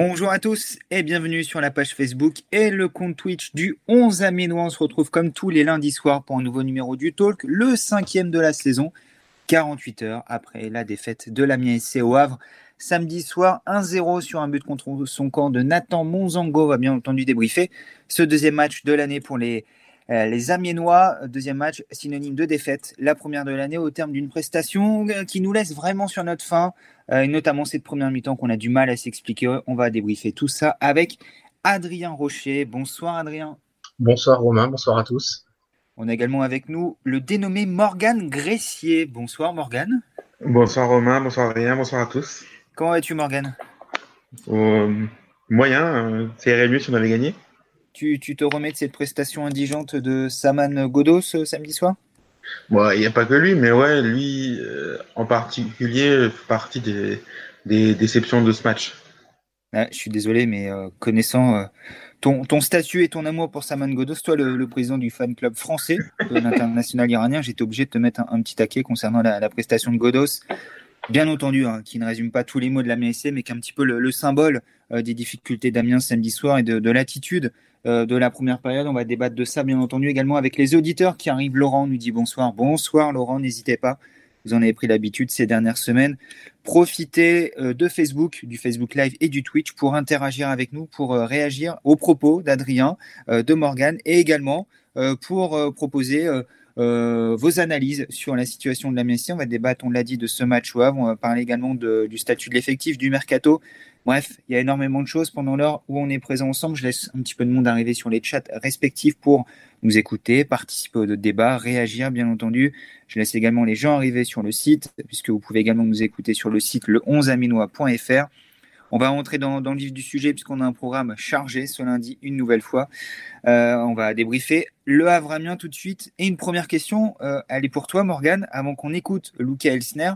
Bonjour à tous et bienvenue sur la page Facebook et le compte Twitch du 11 Amiénois. On se retrouve comme tous les lundis soirs pour un nouveau numéro du Talk, le cinquième de la saison, 48 heures après la défaite de l'Amiens SC au Havre. Samedi soir, 1-0 sur un but contre son camp de Nathan Monzango va bien entendu débriefer ce deuxième match de l'année pour les, les Amiénois. Deuxième match synonyme de défaite, la première de l'année au terme d'une prestation euh, qui nous laisse vraiment sur notre fin. Euh, notamment cette première mi-temps qu'on a du mal à s'expliquer. On va débriefer tout ça avec Adrien Rocher. Bonsoir Adrien. Bonsoir Romain, bonsoir à tous. On a également avec nous le dénommé Morgane Gressier. Bonsoir Morgane. Bonsoir Romain, bonsoir Adrien, bonsoir à tous. Comment vas-tu Morgane? Euh, Moyen, euh, ça irait mieux si on avait gagné. Tu, tu, te remets de cette prestation indigente de Saman Godos samedi soir? Il n'y a pas que lui, mais ouais, lui euh, en particulier fait partie des, déceptions de ce match. je suis désolé, mais euh, connaissant euh, ton, ton, statut et ton amour pour Saman Godos, toi, le, président du fan club français de l'international iranien, j'étais obligé de te mettre un, petit taquet concernant la, prestation de Godos. Bien entendu, hein, qui ne résume pas tous les mots de la MSC, mais qui est un petit peu le, symbole des difficultés d'Amiens samedi soir et de, de l'attitude euh, de la première période. On va débattre de ça, bien entendu, également avec les auditeurs qui arrivent. Laurent nous dit bonsoir. Bonsoir, Laurent, n'hésitez pas. Vous en avez pris l'habitude ces dernières semaines. Profitez euh, de Facebook, du Facebook Live et du Twitch pour interagir avec nous, pour euh, réagir aux propos d'Adrien, de Morgan et également pour proposer vos analyses sur la situation de la Messie. On va débattre, on l'a dit, de ce match au On va parler également du statut de l'effectif, du mercato Bref, il y a énormément de choses pendant l'heure où on est présent ensemble. Je laisse un petit peu de monde arriver sur les chats respectifs pour nous écouter, participer au débat, réagir, bien entendu. Je laisse également les gens arriver sur le site, puisque vous pouvez également nous écouter sur le site le 11aminois.fr. On va rentrer dans, le vif du sujet puisqu'on a un programme chargé ce lundi une nouvelle fois. Euh, on va débriefer le Havre Amiens tout de suite. Et une première question, euh, elle est pour toi Morgane, avant qu'on écoute Luca Elsner.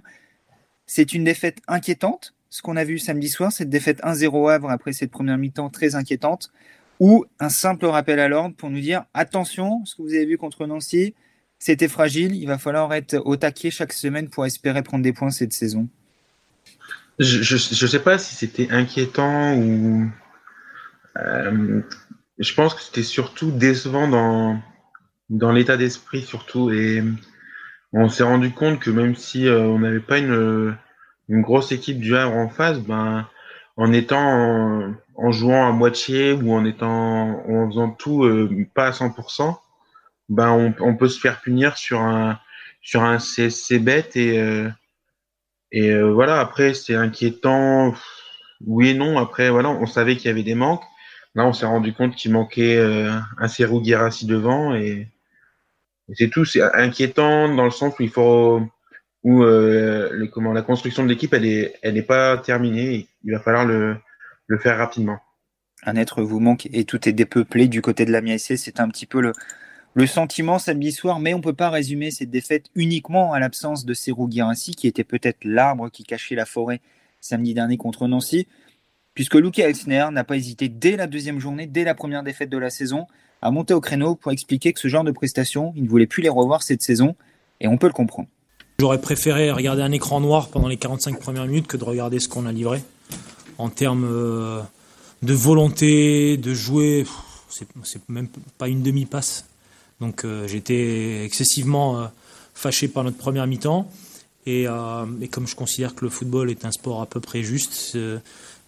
C'est une défaite inquiétante ce qu'on a vu samedi soir, cette défaite 1-0 Havre après cette première mi-temps très inquiétante, ou un simple rappel à l'ordre pour nous dire attention, ce que vous avez vu contre Nancy, c'était fragile, il va falloir être au taquet chaque semaine pour espérer prendre des points cette saison. Je ne sais pas si c'était inquiétant ou. Euh, je pense que c'était surtout décevant dans, dans l'état d'esprit, surtout. Et on s'est rendu compte que même si euh, on n'avait pas une une grosse équipe du Havre en face, ben, en étant en, jouant à moitié ou en étant en faisant tout euh, pas à 100%, ben on, peut se faire punir sur un sur un CSC bête et euh, et euh, voilà après c'est inquiétant oui et non après voilà on savait qu'il y avait des manques là on s'est rendu compte qu'il manquait un Serou Guérassi devant et, c'est tout c'est inquiétant dans le sens où il faut euh, comment, la construction de l'équipe, elle n'est elle pas terminée. Il va falloir le, le faire rapidement. Un être vous manque et tout est dépeuplé du côté de la MSC. C'est un petit peu le, le sentiment samedi soir, mais on ne peut pas résumer cette défaite uniquement à l'absence de Serou Guirassi, qui était peut-être l'arbre qui cachait la forêt samedi dernier contre Nancy, puisque Luca Elsner n'a pas hésité dès la deuxième journée, dès la première défaite de la saison, à monter au créneau pour expliquer que ce genre de prestations, il ne voulait plus les revoir cette saison, et on peut le comprendre. J'aurais préféré regarder un écran noir pendant les 45 premières minutes que de regarder ce qu'on a livré. En termes euh, de volonté, de jouer, c'est même pas une demi-passe. Donc euh, j'étais excessivement euh, fâché par notre première mi-temps. Et, et, comme je considère que le football est un sport à peu près juste,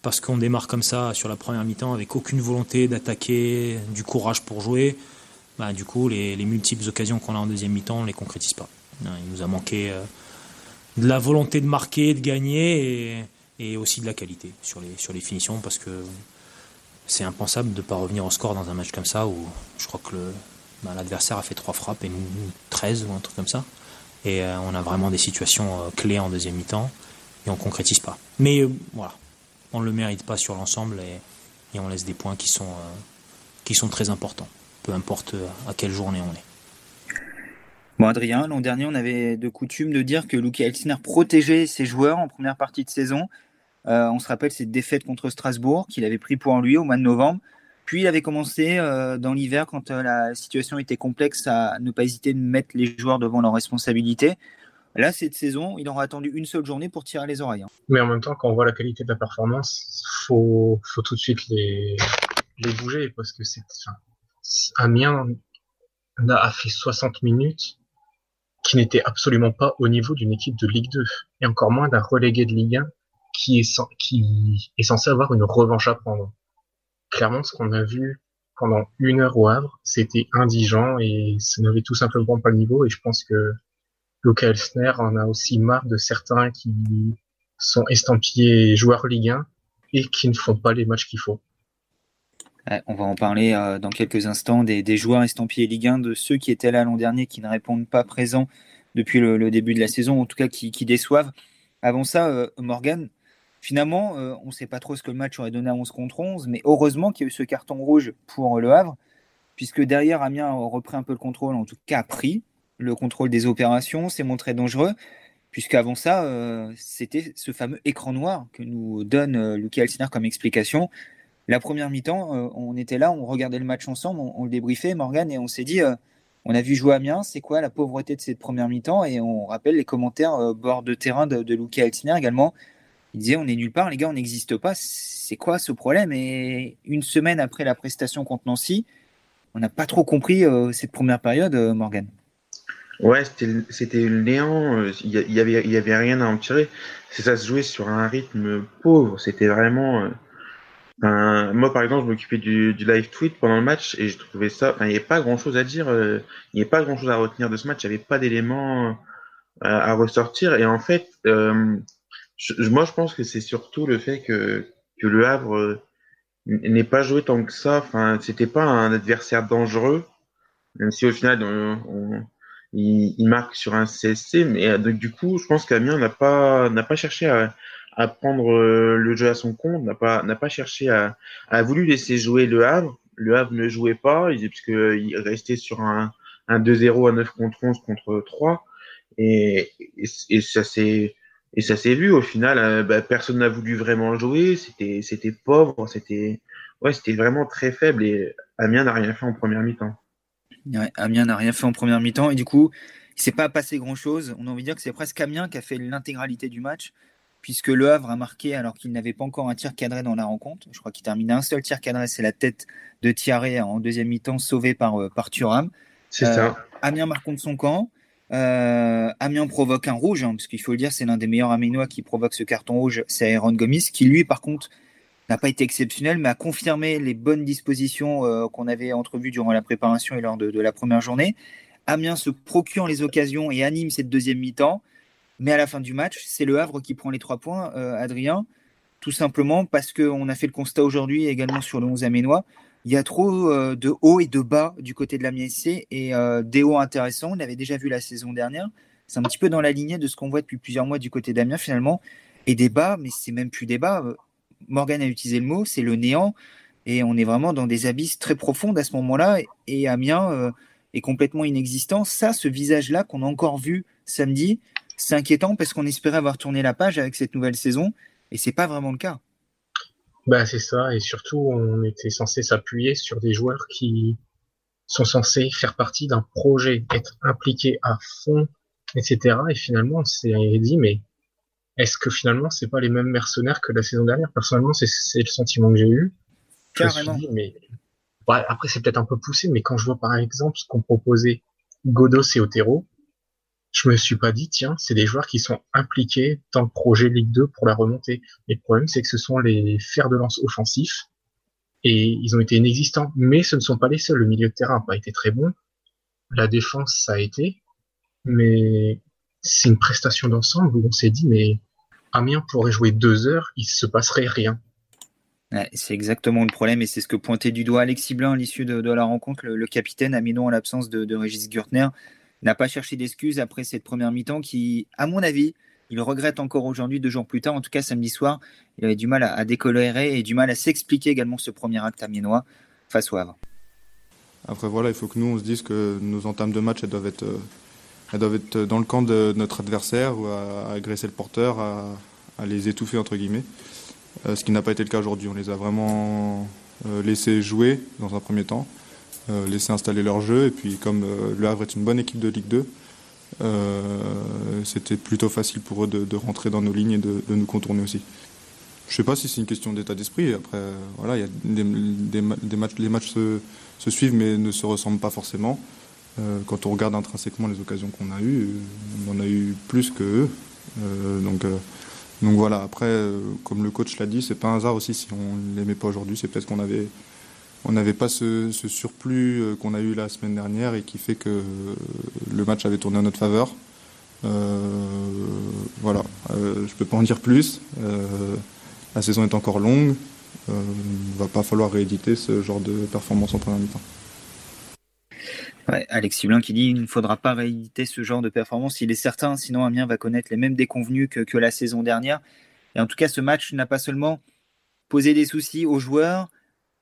parce qu'on démarre comme ça sur la première mi-temps avec aucune volonté d'attaquer, du courage pour jouer, bah, du coup les, les multiples occasions qu'on a en deuxième mi-temps, on les concrétise pas. Il nous a manqué euh, de la volonté de marquer, de gagner et, aussi de la qualité sur les, sur les finitions parce que c'est impensable de ne pas revenir au score dans un match comme ça où je crois que bah, l'adversaire a fait trois frappes et nous 13 ou un truc comme ça. Et euh, on a vraiment des situations euh, clés en deuxième mi-temps et on concrétise pas. Mais voilà, on ne le mérite pas sur l'ensemble et, on laisse des points qui sont, qui sont très importants, peu importe à quelle journée on est. Bon, Adrien, l'an dernier, on avait de coutume de dire que Luki Elsner protégeait ses joueurs en première partie de saison. Euh, on se rappelle cette défaite contre Strasbourg qu'il avait pris pour lui au mois de novembre. Puis il avait commencé euh, dans l'hiver, quand euh, la situation était complexe, à ne pas hésiter de mettre les joueurs devant leurs responsabilités. Là, cette saison, il aura attendu une seule journée pour tirer les oreilles. Hein. Mais en même temps, quand on voit la qualité de la performance, faut, faut tout de suite les, les bouger parce que c'est, enfin, Amiens a fait 60 minutes qui n'était absolument pas au niveau d'une équipe de Ligue 2 et encore moins d'un relégué de Ligue 1 qui est, qui est censé avoir une revanche à prendre. Clairement, ce qu'on a vu pendant une heure au Havre, c'était indigent et ça n'avait tout simplement pas le niveau et je pense que Luca Elsner en a aussi marre de certains qui sont estampillés joueurs Ligue 1 et qui ne font pas les matchs qu'il faut. on va en parler euh, dans quelques instants des, joueurs estampillés Ligue 1, de ceux qui étaient là l'an dernier, qui ne répondent pas présents depuis le, début de la saison, en tout cas qui, déçoivent. Avant ça, euh, finalement, euh, on ne sait pas trop ce que le match aurait donné à 11 contre 11, mais heureusement qu'il y a eu ce carton rouge pour Le Havre, puisque derrière, Amiens a repris un peu le contrôle, en tout cas a pris le contrôle des opérations, s'est montré dangereux, puisqu'avant ça, euh, c'était ce fameux écran noir que nous donne euh, Lucky comme explication. La première mi-temps, euh, on était là, on regardait le match ensemble, on, le débriefait, Morgan, et on s'est dit, on a vu jouer Amiens, c'est quoi la pauvreté de cette première mi-temps Et on rappelle les commentaires bord de terrain de, de Lucky Alciner également. Il disait, on est nulle part, les gars, on n'existe pas, c'est quoi ce problème? Et une semaine après la prestation contre Nancy, on n'a pas trop compris cette première période, Morgan. Ouais, c'était le néant. Euh, il y, avait, il y avait rien à en tirer. Ça se jouait sur un rythme pauvre. C'était vraiment. Euh, moi, par exemple, je m'occupais du, live tweet pendant le match et je trouvais ça. Il n'y avait pas grand chose à dire. Euh, il n'y avait pas grand chose à retenir de ce match. Il n'y avait pas d'éléments à, ressortir. Et en fait, moi, je pense que c'est surtout le fait que, que le Havre n'ait pas joué tant que ça. Enfin, c'était pas un adversaire dangereux. Même si au final, on il, marque sur un CSC, mais euh, du coup, je pense qu'Amiens n'a pas n'a pas cherché à, à prendre euh, le jeu à son compte, n'a pas n'a pas cherché à a voulu laisser jouer le Havre. Le Havre ne jouait pas, puisque il restait sur un, un 2-0 à 9 contre 11 contre 3 et, et, ça s'est et ça s'est vu au final. Euh, bah, personne n'a voulu vraiment jouer. C'était c'était pauvre, c'était ouais, c'était vraiment très faible et Amiens n'a rien fait en première mi-temps. Amiens n'a rien fait en première mi-temps et du coup, il s'est pas passé grand-chose. On a envie de dire que c'est presque Amiens qui a fait l'intégralité du match, puisque Le Havre a marqué alors qu'il n'avait pas encore un tir cadré dans la rencontre. Je crois qu'il termine un seul tir cadré, c'est la tête de Thierry en deuxième mi-temps, sauvé par, euh, par Thuram. C'est ça. Euh, Amiens marque contre son camp. Euh, Amiens provoque un rouge, hein, parce qu'il faut le dire, c'est l'un des meilleurs Aménois qui provoque ce carton rouge, c'est Aaron Gomis, qui lui, par contre, n'a pas été exceptionnel, mais a confirmé les bonnes dispositions euh, qu'on avait entrevues durant la préparation et lors de, la première journée. Amiens se procure les occasions et anime cette deuxième mi-temps, mais à la fin du match, c'est le Havre qui prend les trois points, euh, Adrien, tout simplement parce qu'on a fait le constat aujourd'hui également sur le 11 Aménois. Il y a trop euh, de hauts et de bas du côté de la SC et des hauts intéressants. On l'avait déjà vu la saison dernière. C'est un petit peu dans la lignée de ce qu'on voit depuis plusieurs mois du côté d'Amiens finalement. Et des bas, mais c'est même plus des bas. Morgan a utilisé le mot, c'est le néant. Et on est vraiment dans des abysses très profondes à ce moment-là. Et Amiens euh, est complètement inexistant. Ça, ce visage-là qu'on a encore vu samedi, c'est inquiétant parce qu'on espérait avoir tourné la page avec cette nouvelle saison. Et c'est pas vraiment le cas. Bah, c'est ça. Et surtout, on était censé s'appuyer sur des joueurs qui sont censés faire partie d'un projet, être impliqués à fond, etc. Et finalement, on s'est dit, mais est-ce que finalement c'est pas les mêmes mercenaires que la saison dernière? Personnellement, c'est le sentiment que j'ai eu. Carrément. mais après c'est peut-être un peu poussé, mais quand je vois par exemple ce qu'ont proposé Godos et Otero, je me suis pas dit tiens, c'est des joueurs qui sont impliqués dans le projet Ligue 2 pour la remontée. Mais le problème c'est que ce sont les fers de lance offensifs et ils ont été inexistants. Mais ce ne sont pas les seuls. Le milieu de terrain n'a pas été très bon. La défense ça a été, mais c'est une prestation d'ensemble où on s'est dit, mais Amiens pourrait jouer deux heures, il se passerait rien. c'est exactement le problème et c'est ce que pointait du doigt Alexis Blin à l'issue de, la rencontre. Le, capitaine, Aminon en l'absence de, Régis Gürtner, n'a pas cherché d'excuses après cette première mi-temps qui, à mon avis, il regrette encore aujourd'hui, deux jours plus tard, en tout cas samedi soir, il avait du mal à, décolérer et du mal à s'expliquer également ce premier acte amiénois face au Havre. Après voilà, il faut que nous on se dise que nos entames de match elles doivent être euh, doivent être dans le camp de notre adversaire, ou à, agresser le porteur, à, les étouffer entre guillemets. Euh, ce qui n'a pas été le cas aujourd'hui. On les a vraiment euh, laissés jouer dans un premier temps, euh, laissés installer leur jeu. Et puis comme Le Havre est une bonne équipe de Ligue 2, c'était plutôt facile pour eux de, rentrer dans nos lignes et de, nous contourner aussi. Je sais pas si c'est une question d'état d'esprit. Après, voilà, il y a des, matchs, les matchs se, suivent mais ne se ressemblent pas forcément. quand on regarde intrinsèquement les occasions qu'on a eues, on en a eu plus que eux. donc donc voilà, après, euh, comme le coach l'a dit, c'est pas un hasard aussi si on ne l'aimait pas aujourd'hui. C'est peut-être qu'on avait, on n'avait pas ce, surplus euh, qu'on a eu la semaine dernière et qui fait que le match avait tourné en notre faveur. Euh, voilà, je peux pas en dire plus. la saison est encore longue. il va pas falloir rééditer ce genre de performance en première mi-temps. Ouais, Alexis qui dit il ne faudra pas rééditer ce genre de performance. Il est certain, sinon Amiens va connaître les mêmes déconvenus que, que la saison dernière. Et en tout cas, ce match n'a pas seulement posé des soucis aux joueurs,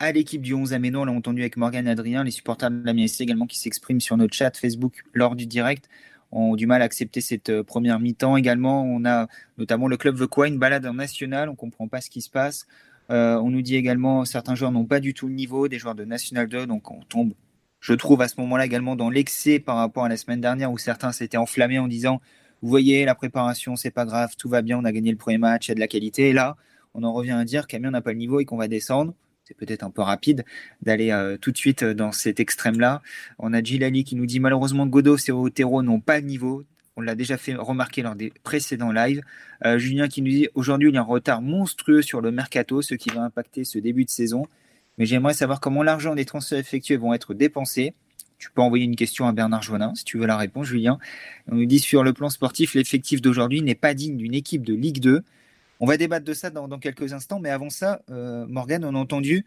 à l'équipe du 11 Améno, on l'a entendu avec Morgan Adrien, les supporters de l'Amiens également qui s'expriment sur notre chat Facebook lors du direct ont du mal à accepter cette euh, première mi-temps. Également, on a notamment le club veut quoi Une balade en national, on ne comprend pas ce qui se passe. Euh, on nous dit également certains joueurs n'ont pas du tout le niveau, des joueurs de National 2, donc on tombe je trouve à ce moment-là également dans l'excès par rapport à la semaine dernière où certains s'étaient enflammés en disant vous voyez la préparation c'est pas grave tout va bien on a gagné le premier match il y a de la qualité et là on en revient à dire qu'Amiens n'a pas le niveau et qu'on va descendre peut-être un peu rapide d'aller euh, tout de suite dans cet extrême-là. On a Gilali qui nous dit malheureusement Godot et Otero n'ont pas le niveau. On l'a déjà fait remarquer lors des précédents lives. Euh, Julien qui nous dit aujourd'hui il y a un retard monstrueux sur le mercato, ce qui va impacter ce début de saison mais j'aimerais savoir comment l'argent des transferts effectués vont être dépensés. Tu peux envoyer une question à Bernard Joannin si tu veux la réponse, Julien. On nous dit sur le plan sportif, l'effectif d'aujourd'hui n'est pas digne d'une équipe de Ligue 2. On va débattre de ça dans, quelques instants, mais avant ça, euh, Morgan, on a entendu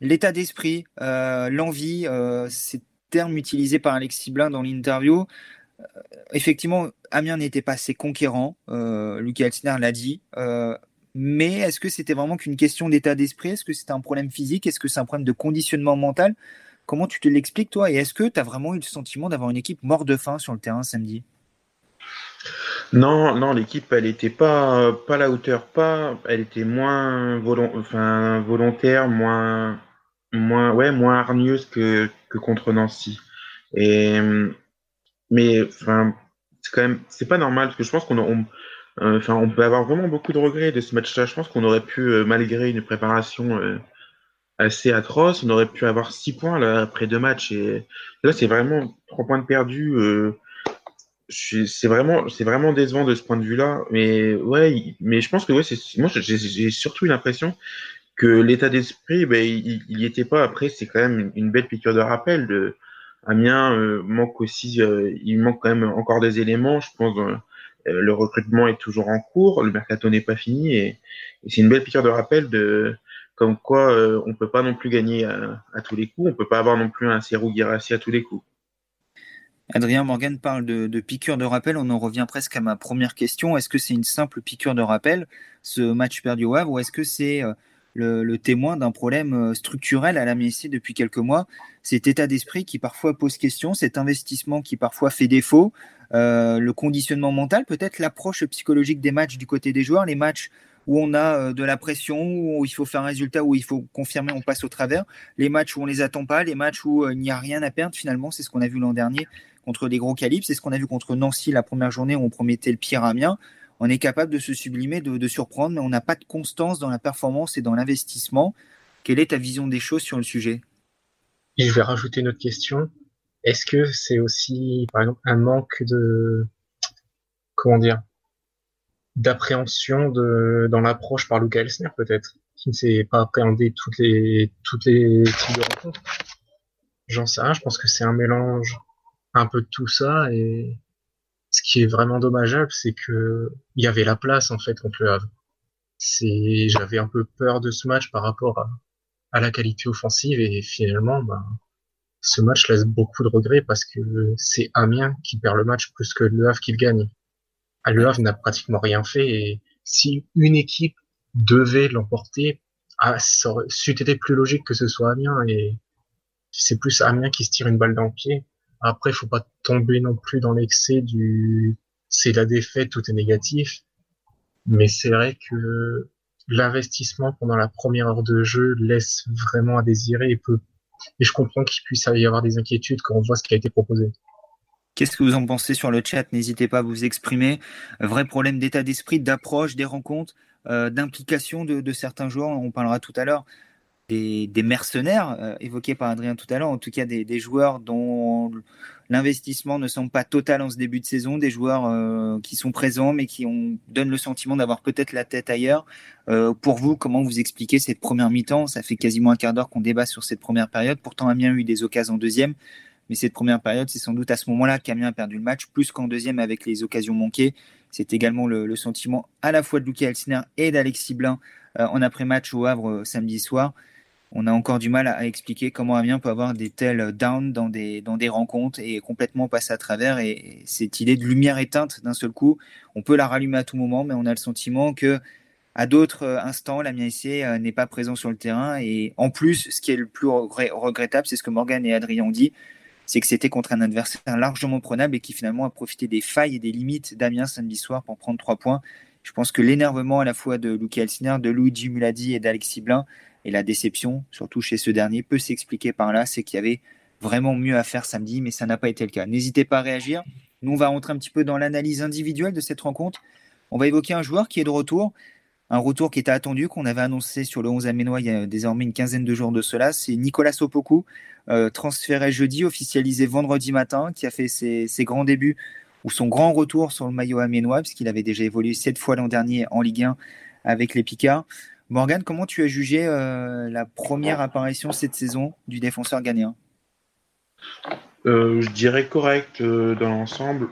l'état d'esprit, euh, l'envie, euh, ces termes utilisés par Alexis Blin dans l'interview. effectivement, Amiens n'était pas assez conquérant, Lucas Elsner l'a dit mais est-ce que c'était vraiment qu'une question d'état d'esprit? Est-ce que c'était un problème physique? Est-ce que c'est un problème de conditionnement mental? Comment tu te l'expliques, toi? Et est-ce que tu as vraiment eu le sentiment d'avoir une équipe mort de faim sur le terrain samedi? Non, non, l'équipe, elle n'était pas, pas à la hauteur, pas, elle était moins volontaire, moins, moins, ouais, moins hargneuse que, que contre Nancy. Et, mais, enfin, c'est quand même, c'est pas normal parce que je pense qu'on on, euh, enfin, on peut avoir vraiment beaucoup de regrets de ce match-là. Je pense qu'on aurait pu, euh, malgré une préparation euh, assez atroce, on aurait pu avoir six points là, après deux matchs. Et là, c'est vraiment trois points de perdus. C'est vraiment, c'est vraiment décevant de ce point de vue-là. Mais ouais, mais je pense que ouais, c'est, moi, j'ai surtout l'impression que l'état d'esprit, ben, il n'y était pas. Après, c'est quand même une, belle piqûre de rappel. De, Amiens manque aussi, il manque quand même encore des éléments, je pense. Euh, le recrutement est toujours en cours, le mercato n'est pas fini et, c'est une belle piqûre de rappel de comme quoi euh, on peut pas non plus gagner à, tous les coups, on peut pas avoir non plus un Serou à tous les coups. Adrien Morgan parle de, de, piqûre de rappel. On en revient presque à ma première question. Est-ce que c'est une simple piqûre de rappel, ce match perdu au Havre, ou est-ce que c'est euh, le, témoin d'un problème structurel à la MSC depuis quelques mois? Cet état d'esprit qui parfois pose question, cet investissement qui parfois fait défaut, euh, le conditionnement mental, peut-être l'approche psychologique des matchs du côté des joueurs, les matchs où on a euh, de la pression, où il faut faire un résultat, où il faut confirmer, on passe au travers, les matchs où on les attend pas, les matchs où euh, il n'y a rien à perdre finalement, c'est ce qu'on a vu l'an dernier contre des gros calibres, c'est ce qu'on a vu contre Nancy la première journée où on promettait le pire à Amiens. On est capable de se sublimer, de, surprendre, mais on n'a pas de constance dans la performance et dans l'investissement. Quelle est ta vision des choses sur le sujet? Et je vais rajouter une autre question. Est-ce que c'est aussi, par exemple, un manque de, comment dire, d'appréhension de, dans l'approche par Luca Elsner, peut-être, qui ne sait pas appréhender toutes les, toutes les types de rencontres? J'en sais rien, je pense que c'est un mélange un peu de tout ça et ce qui est vraiment dommageable, c'est que il y avait la place, en fait, contre le Havre. C'est, j'avais un peu peur de ce match par rapport à, à la qualité offensive et finalement, ben, ce match laisse beaucoup de regrets parce que c'est Amiens qui perd le match plus que Le Havre qui le gagne. Havre n'a pratiquement rien fait et si une équipe devait l'emporter, ah, ça aurait été plus logique que ce soit Amiens et c'est plus Amiens qui se tire une balle dans le pied. Après, faut pas tomber non plus dans l'excès du c'est la défaite, tout est négatif. Mais c'est vrai que l'investissement pendant la première heure de jeu laisse vraiment à désirer et je comprends qu'il puisse y avoir des inquiétudes quand on voit ce qui a été proposé. Qu'est-ce que vous en pensez sur le chat? N'hésitez pas à vous exprimer. Vrai problème d'état d'esprit, d'approche des rencontres, euh, d'implication de, certains joueurs. On parlera tout à l'heure des, mercenaires euh, évoqués par Adrien tout à l'heure. En tout cas, des, joueurs dont l'investissement ne semble pas total en ce début de saison. Des joueurs euh, qui sont présents mais qui donnent le sentiment d'avoir peut-être la tête ailleurs. pour vous, comment vous expliquez cette première mi-temps? Ça fait quasiment un quart d'heure qu'on débat sur cette première période. Pourtant, Amiens a eu des occasions en deuxième. Mais cette première période, c'est sans doute à ce moment-là qu'Amiens a perdu le match, plus qu'en deuxième avec les occasions manquées. C'est également le, sentiment à la fois de Luca Elsner et d'Alexis Blin euh, en après-match au Havre euh, samedi soir. On a encore du mal à, expliquer comment Amiens peut avoir des tels downs dans des, dans des rencontres et complètement passer à travers. Et, cette idée de lumière éteinte d'un seul coup, on peut la rallumer à tout moment, mais on a le sentiment que à d'autres euh, instants, l'Amiens ici n'est pas présent sur le terrain. Et en plus, ce qui est le plus regrettable, c'est ce que Morgan et Adrien ont dit, c'est que c'était contre un adversaire largement prenable et qui finalement a profité des failles et des limites d'Amiens samedi soir pour prendre trois points. Je pense que l'énervement à la fois de Luca Elsner, de Luigi Muladi et d'Alexis Blin et la déception, surtout chez ce dernier, peut s'expliquer par là. C'est qu'il y avait vraiment mieux à faire samedi, mais ça n'a pas été le cas. N'hésitez pas à réagir. Nous, on va rentrer un petit peu dans l'analyse individuelle de cette rencontre. On va évoquer un joueur qui est de retour, un retour qui était attendu, qu'on avait annoncé sur le 11 Aménois il y a désormais une quinzaine de jours de cela. C'est Nicolas Sopoku, euh, transféré jeudi, officialisé vendredi matin, qui a fait ses, grands débuts ou son grand retour sur le maillot aménois, puisqu'il avait déjà évolué sept fois l'an dernier en Ligue 1 avec les Picards. Morgan, comment tu as jugé euh, la première apparition cette saison du défenseur ghanéen? Euh, Je dirais correct dans l'ensemble.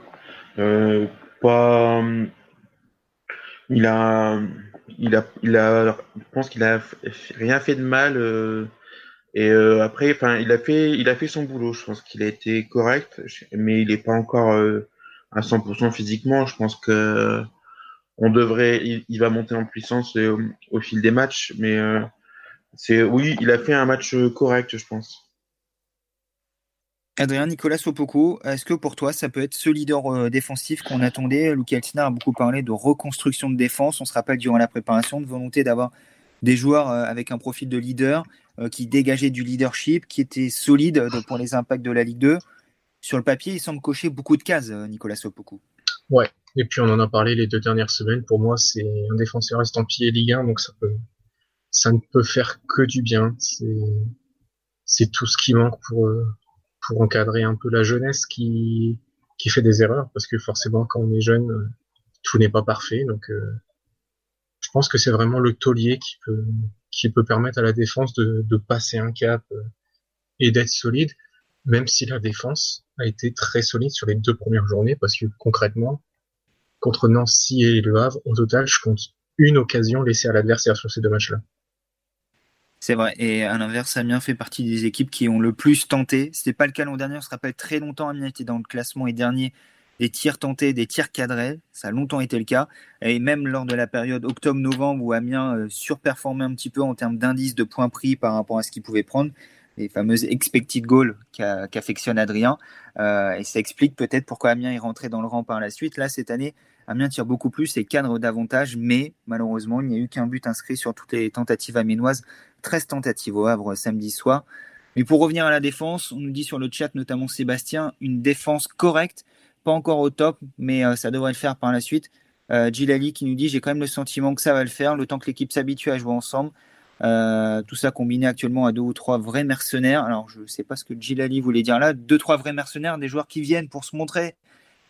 pas. Il a, il a, il a, je pense qu'il a rien fait de mal et euh, après, enfin, il a fait, il a fait son boulot. Je pense qu'il a été correct, mais il n'est pas encore euh, à 100% physiquement. Je pense que on devrait, il, va monter en puissance euh, au fil des matchs, mais c'est, oui, il a fait un match correct, je pense. Adrien Nicolas Sopoku, est-ce que pour toi ça peut être ce leader défensif qu'on attendait? Luki Altina a beaucoup parlé de reconstruction de défense. On se rappelle durant la préparation de volonté d'avoir des joueurs avec un profil de leader. Euh, qui dégageait du leadership, qui était solide euh, pour les impacts de la Ligue 2. Sur le papier, il semble cocher beaucoup de cases, euh, Nicolas Sopoku. Ouais, et puis on en a parlé les deux dernières semaines. Pour moi, c'est un défenseur estampillé Ligue 1, donc ça peut, ça ne peut faire que du bien. C'est tout ce qui manque pour, pour encadrer un peu la jeunesse qui, qui fait des erreurs, parce que forcément, quand on est jeune, tout n'est pas parfait. Donc, je pense que c'est vraiment le taulier qui peut, qui peut permettre à la défense de, de passer un cap euh, et d'être solide, même si la défense a été très solide sur les deux premières journées, parce que concrètement, contre Nancy et Le Havre, au total, je compte une occasion laissée à l'adversaire sur ces deux matchs-là. C'est vrai. Et à l'inverse, Amiens fait partie des équipes qui ont le plus tenté. C'était pas le cas l'an dernier. On se rappelle très longtemps, Amiens était dans le classement et dernier des tirs tentés, des tirs cadrés. Ça a longtemps été le cas. Et même lors de la période octobre-novembre où Amiens euh, surperformait un petit peu en termes d'indice de points pris par rapport à ce qu'il pouvait prendre, les fameuses expected goals qu'affectionne Adrien. Euh, et ça explique peut-être pourquoi Amiens est rentré dans le rang par la suite. Là, cette année, Amiens tire beaucoup plus et cadre davantage, mais malheureusement, il n'y a eu qu'un but inscrit sur toutes les tentatives amiénoises. 13 tentatives au Havre samedi soir. Mais pour revenir à la défense, on nous dit sur le chat, notamment Sébastien, une défense correcte pas encore au top, mais euh, ça devrait le faire par la suite. Euh, Gilali qui nous dit j'ai quand même le sentiment que ça va le faire, le temps que l'équipe s'habitue à jouer ensemble. Euh, tout ça combiné actuellement à deux ou trois vrais mercenaires. Alors je ne sais pas ce que Gilali voulait dire là. Deux, trois vrais mercenaires, des joueurs qui viennent pour se montrer,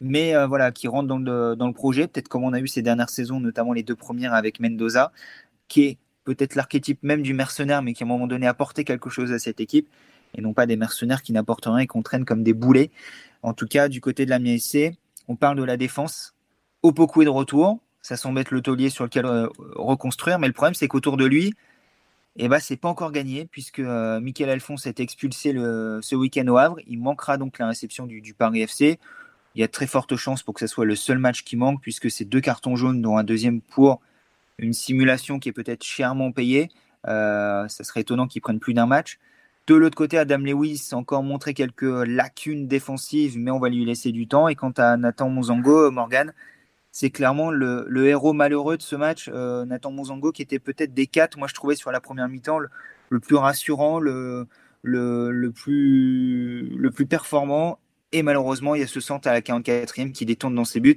mais voilà, qui rentrent dans le, projet. Peut-être comme on a eu ces dernières saisons, notamment les deux premières avec Mendoza, qui est peut-être l'archétype même du mercenaire, mais qui à un moment donné apporté quelque chose à cette équipe, et non pas des mercenaires qui n'apportent rien et qu'on traîne comme des boulets. En tout cas, du côté de la MSC, on parle de la défense. Opoku est de retour. Ça semble être le taulier sur lequel euh, reconstruire. Mais le problème, c'est qu'autour de lui, eh ben, c'est pas encore gagné puisque euh, Michael Alphonse a été expulsé ce week-end au Havre. Il manquera donc la réception du, Paris FC. Il y a très forte chance pour que ce soit le seul match qui manque puisque c'est deux cartons jaunes, dont un deuxième pour une simulation qui est peut-être chèrement payée. Euh, ça serait étonnant qu'ils prennent plus d'un match. De l'autre côté, Adam Lewis a encore montré quelques lacunes défensives, mais on va lui laisser du temps. Et quant à Nathan Monzango, Morgan, c'est clairement le, héros malheureux de ce match. Euh, Nathan Monzango, qui était peut-être des quatre, moi je trouvais sur la première mi-temps le, plus rassurant, le, plus performant. Et malheureusement, il y a ce centre à la 44e qui détourne dans ses buts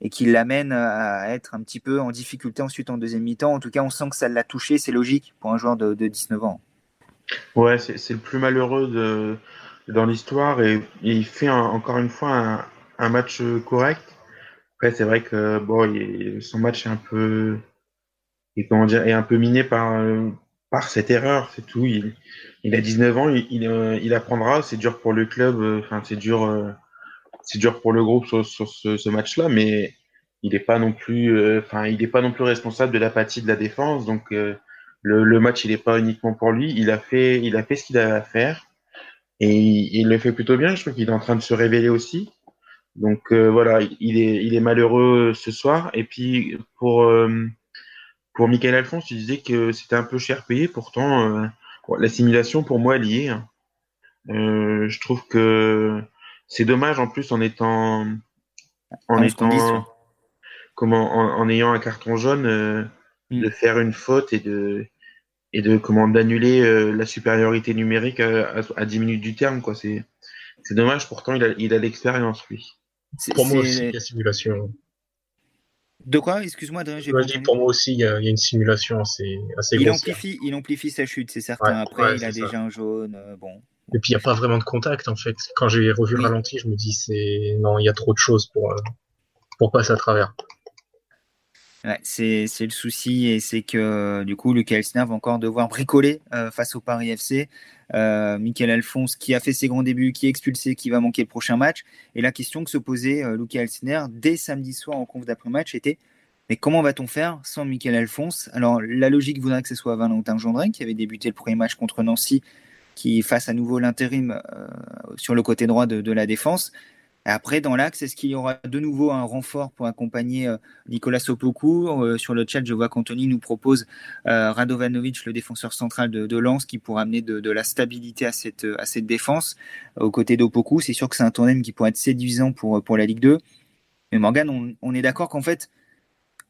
et qui l'amène à être un petit peu en difficulté ensuite en deuxième mi-temps. En tout cas, on sent que ça l'a touché, c'est logique pour un joueur de, 19 ans. Ouais, c'est le plus malheureux de, dans l'histoire et, il fait encore une fois un, match correct. Après, c'est vrai que bon, son match est un peu, comment dire, est un peu miné par, par cette erreur, c'est tout. Il, il, a 19 ans, il, il, apprendra. C'est dur pour le club, enfin c'est dur c'est dur pour le groupe sur, ce, match-là, mais il n'est pas non plus, euh, il pas non plus responsable de l'apathie de la défense. Donc, euh, le, match, il n'est pas uniquement pour lui. Il a fait, il a fait ce qu'il avait à faire et il, le fait plutôt bien. Je trouve qu'il est en train de se révéler aussi. Donc euh, voilà, il est, il est malheureux ce soir. Et puis pour pour Michael Alphonse, tu disais que c'était un peu cher payé. Pourtant, l'assimilation pour moi elle y est. Hein. je trouve que c'est dommage en plus en étant en étant comment en, ayant un carton jaune euh, mm. de faire une faute et de et de comment d'annuler euh, la supériorité numérique à, à, 10 minutes du terme quoi c'est c'est dommage pourtant il a il a l'expérience lui pour moi aussi la simulation de quoi? Excuse-moi, Pour moi aussi, il y, a, une simulation assez, assez il amplifie, il amplifie sa chute, c'est certain. Après, il a déjà un jaune. Euh, bon. Et puis il n'y a pas vraiment de contact en fait. Quand j'ai revu le ralenti, je me dis c'est non, il y a trop de choses pour euh, pour passer à travers. Ouais, c'est le souci et c'est que du coup Lucas Elsner va encore devoir bricoler euh, face au Paris FC. Euh, Michael Alphonse qui a fait ses grands débuts, qui est expulsé, qui va manquer le prochain match. Et la question que se posait euh, Lucas dès samedi soir en conf d'après-match était mais comment va-t-on faire sans Michael Alphonse? Alors la logique voudrait que ce soit Valentin Gendrin qui avait débuté le premier match contre Nancy qui fasse à nouveau l'intérim euh, sur le côté droit de, la défense. Après, dans l'axe, est-ce qu'il y aura de nouveau un renfort pour accompagner euh, Nicolas Sopoku euh, Sur le chat, je vois qu'Anthony nous propose Radovanovic, le défenseur central de, Lens, qui pourra amener de, la stabilité à cette, défense aux côtés d'Opoku. C'est sûr que c'est un tandem qui pourrait être séduisant pour, pour la Ligue 2. Mais Morgan, on, on est d'accord qu'en fait,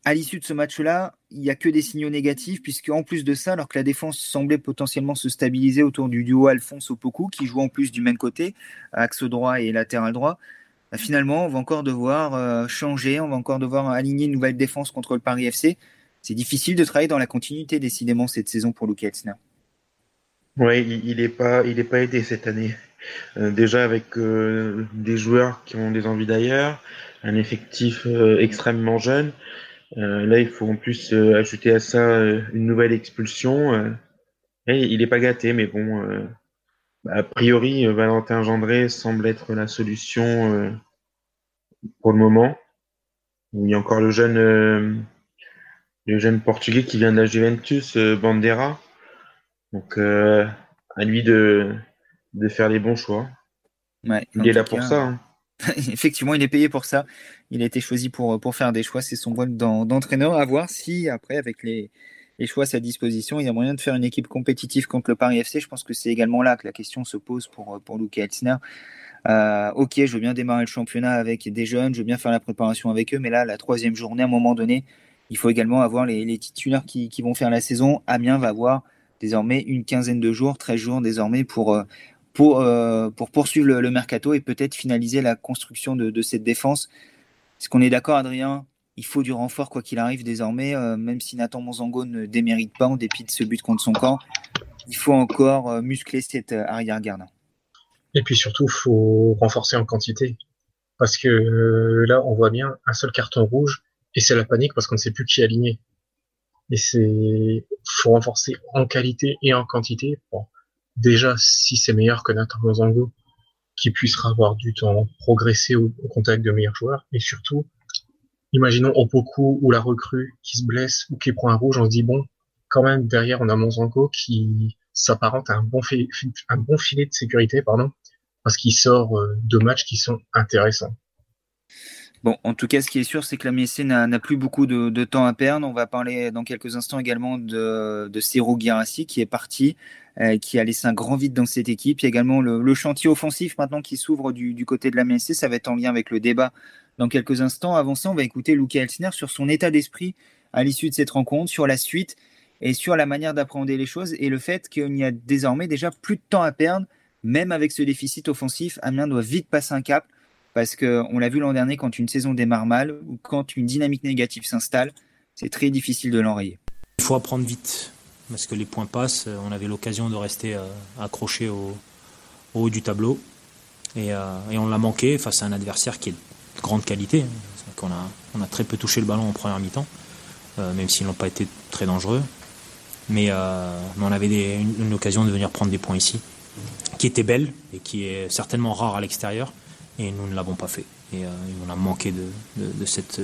à l'issue de ce match-là, il n'y a que des signaux négatifs, puisque en plus de ça, alors que la défense semblait potentiellement se stabiliser autour du duo Alphonse Opoku, qui joue en plus du même côté, axe droit et latéral droit, bah, finalement, on va encore devoir euh, changer, on va encore devoir aligner une nouvelle défense contre le Paris FC. C'est difficile de travailler dans la continuité, décidément, cette saison pour Luke Elsner. Oui, il n'est pas, il pas aidé cette année. Euh, déjà avec euh, des joueurs qui ont des envies d'ailleurs, un effectif extrêmement jeune. Là, il faut en plus ajouter à ça une nouvelle expulsion. il n'est pas gâté, mais bon, a priori, Valentin Gendré semble être la solution pour le moment. Il y a encore le jeune, le jeune portugais qui vient de la Juventus, Bandera. Donc, à lui de, de faire les bons choix. il est là pour ça. Hein. Effectivement, il est payé pour ça. Il a été choisi pour, pour faire des choix. C'est son rôle d'entraîneur. À voir si, après, avec les, les, choix à sa disposition, il y a moyen de faire une équipe compétitive contre le Paris FC. Je pense que c'est également là que la question se pose pour, pour Luke Elsner. Euh, ok, je veux bien démarrer le championnat avec des jeunes, je veux bien faire la préparation avec eux, mais là, la troisième journée, à un moment donné, il faut également avoir les, titulaires qui, vont faire la saison. Amiens va avoir désormais une quinzaine de jours, 13 jours désormais euh, pour, euh, pour poursuivre le, mercato et peut-être finaliser la construction de, cette défense. Est-ce qu'on est d'accord, Adrien? Il faut du renfort, quoi qu'il arrive, désormais, euh, même si Nathan Monzango ne démérite pas en dépit de ce but contre son camp. Il faut encore euh, muscler cette arrière-garde. Et puis surtout, faut renforcer en quantité. Parce que là, on voit bien un seul carton rouge et c'est la panique parce qu'on ne sait plus qui aligner. Et c'est, faut renforcer en qualité et en quantité déjà si c'est meilleur que Nathan Mozango, qui puisse avoir du temps progresser au, contact de meilleurs joueurs, et surtout, imaginons Opoku ou la recrue qui se blesse ou qui prend un rouge, on se dit bon, quand même derrière on a Monzango qui s'apparente à un bon, filet de sécurité, pardon, parce qu'il sort euh, de matchs qui sont intéressants. Bon, en tout cas, ce qui est sûr, c'est que la MSC n'a plus beaucoup de, temps à perdre. On va parler dans quelques instants également de, de Ciro qui est parti, euh, qui a laissé un grand vide dans cette équipe. Il y a également le, chantier offensif maintenant qui s'ouvre du, côté de la MSC. Ça va être en lien avec le débat dans quelques instants. Avant ça, on va écouter Luca Elsner sur son état d'esprit à l'issue de cette rencontre, sur la suite et sur la manière d'appréhender les choses et le fait qu'il y a désormais déjà plus de temps à perdre même avec ce déficit offensif, Amiens doit vite passer un cap parce qu'on l'a vu l'an dernier quand une saison démarre mal ou quand une dynamique négative s'installe, c'est très difficile de l'enrayer. Il faut apprendre vite parce que les points passent. On avait l'occasion de rester euh, accroché au, haut du tableau et, euh, et on l'a manqué face à un adversaire qui est de grande qualité. On a, on a très peu touché le ballon en première mi-temps, euh, même s'ils n'ont pas été très dangereux. Mais, euh, on avait une, occasion de venir prendre des points ici, qui était belle et qui est certainement rare à l'extérieur, et nous ne l'avons pas fait. Et euh, on a manqué de, cette,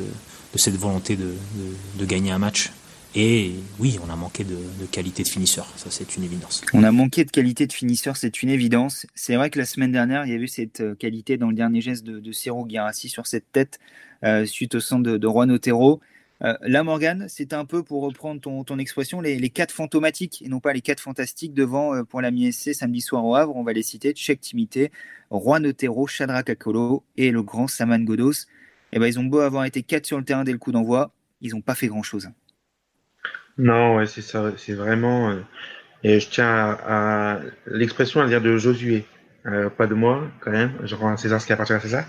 volonté de, gagner un match. Et oui, on a manqué de, qualité de finisseur, ça c'est une évidence. On a manqué de qualité de finisseur, c'est une évidence. C'est vrai que la semaine dernière, il y a eu cette qualité dans le dernier geste de, de Cero Guirassi sur cette tête euh, suite au centre de, de Juan Otero. Euh, là, Morgan, c'est un peu pour reprendre ton, expression, les, quatre fantomatiques et non pas les quatre fantastiques devant euh, pour la MISC samedi soir au Havre. On va les citer Tchèque Timité, Juan Otero, Shadrach Akolo et le grand Saman Godos. Et ben, ils ont beau avoir été quatre sur le terrain dès le coup d'envoi, ils n'ont pas fait grand chose. Non, ouais, c'est ça, c'est vraiment. Euh, et je tiens à, à l'expression à dire de Josué. Euh, pas de moi quand même. Je rends à César ce qui appartient à César.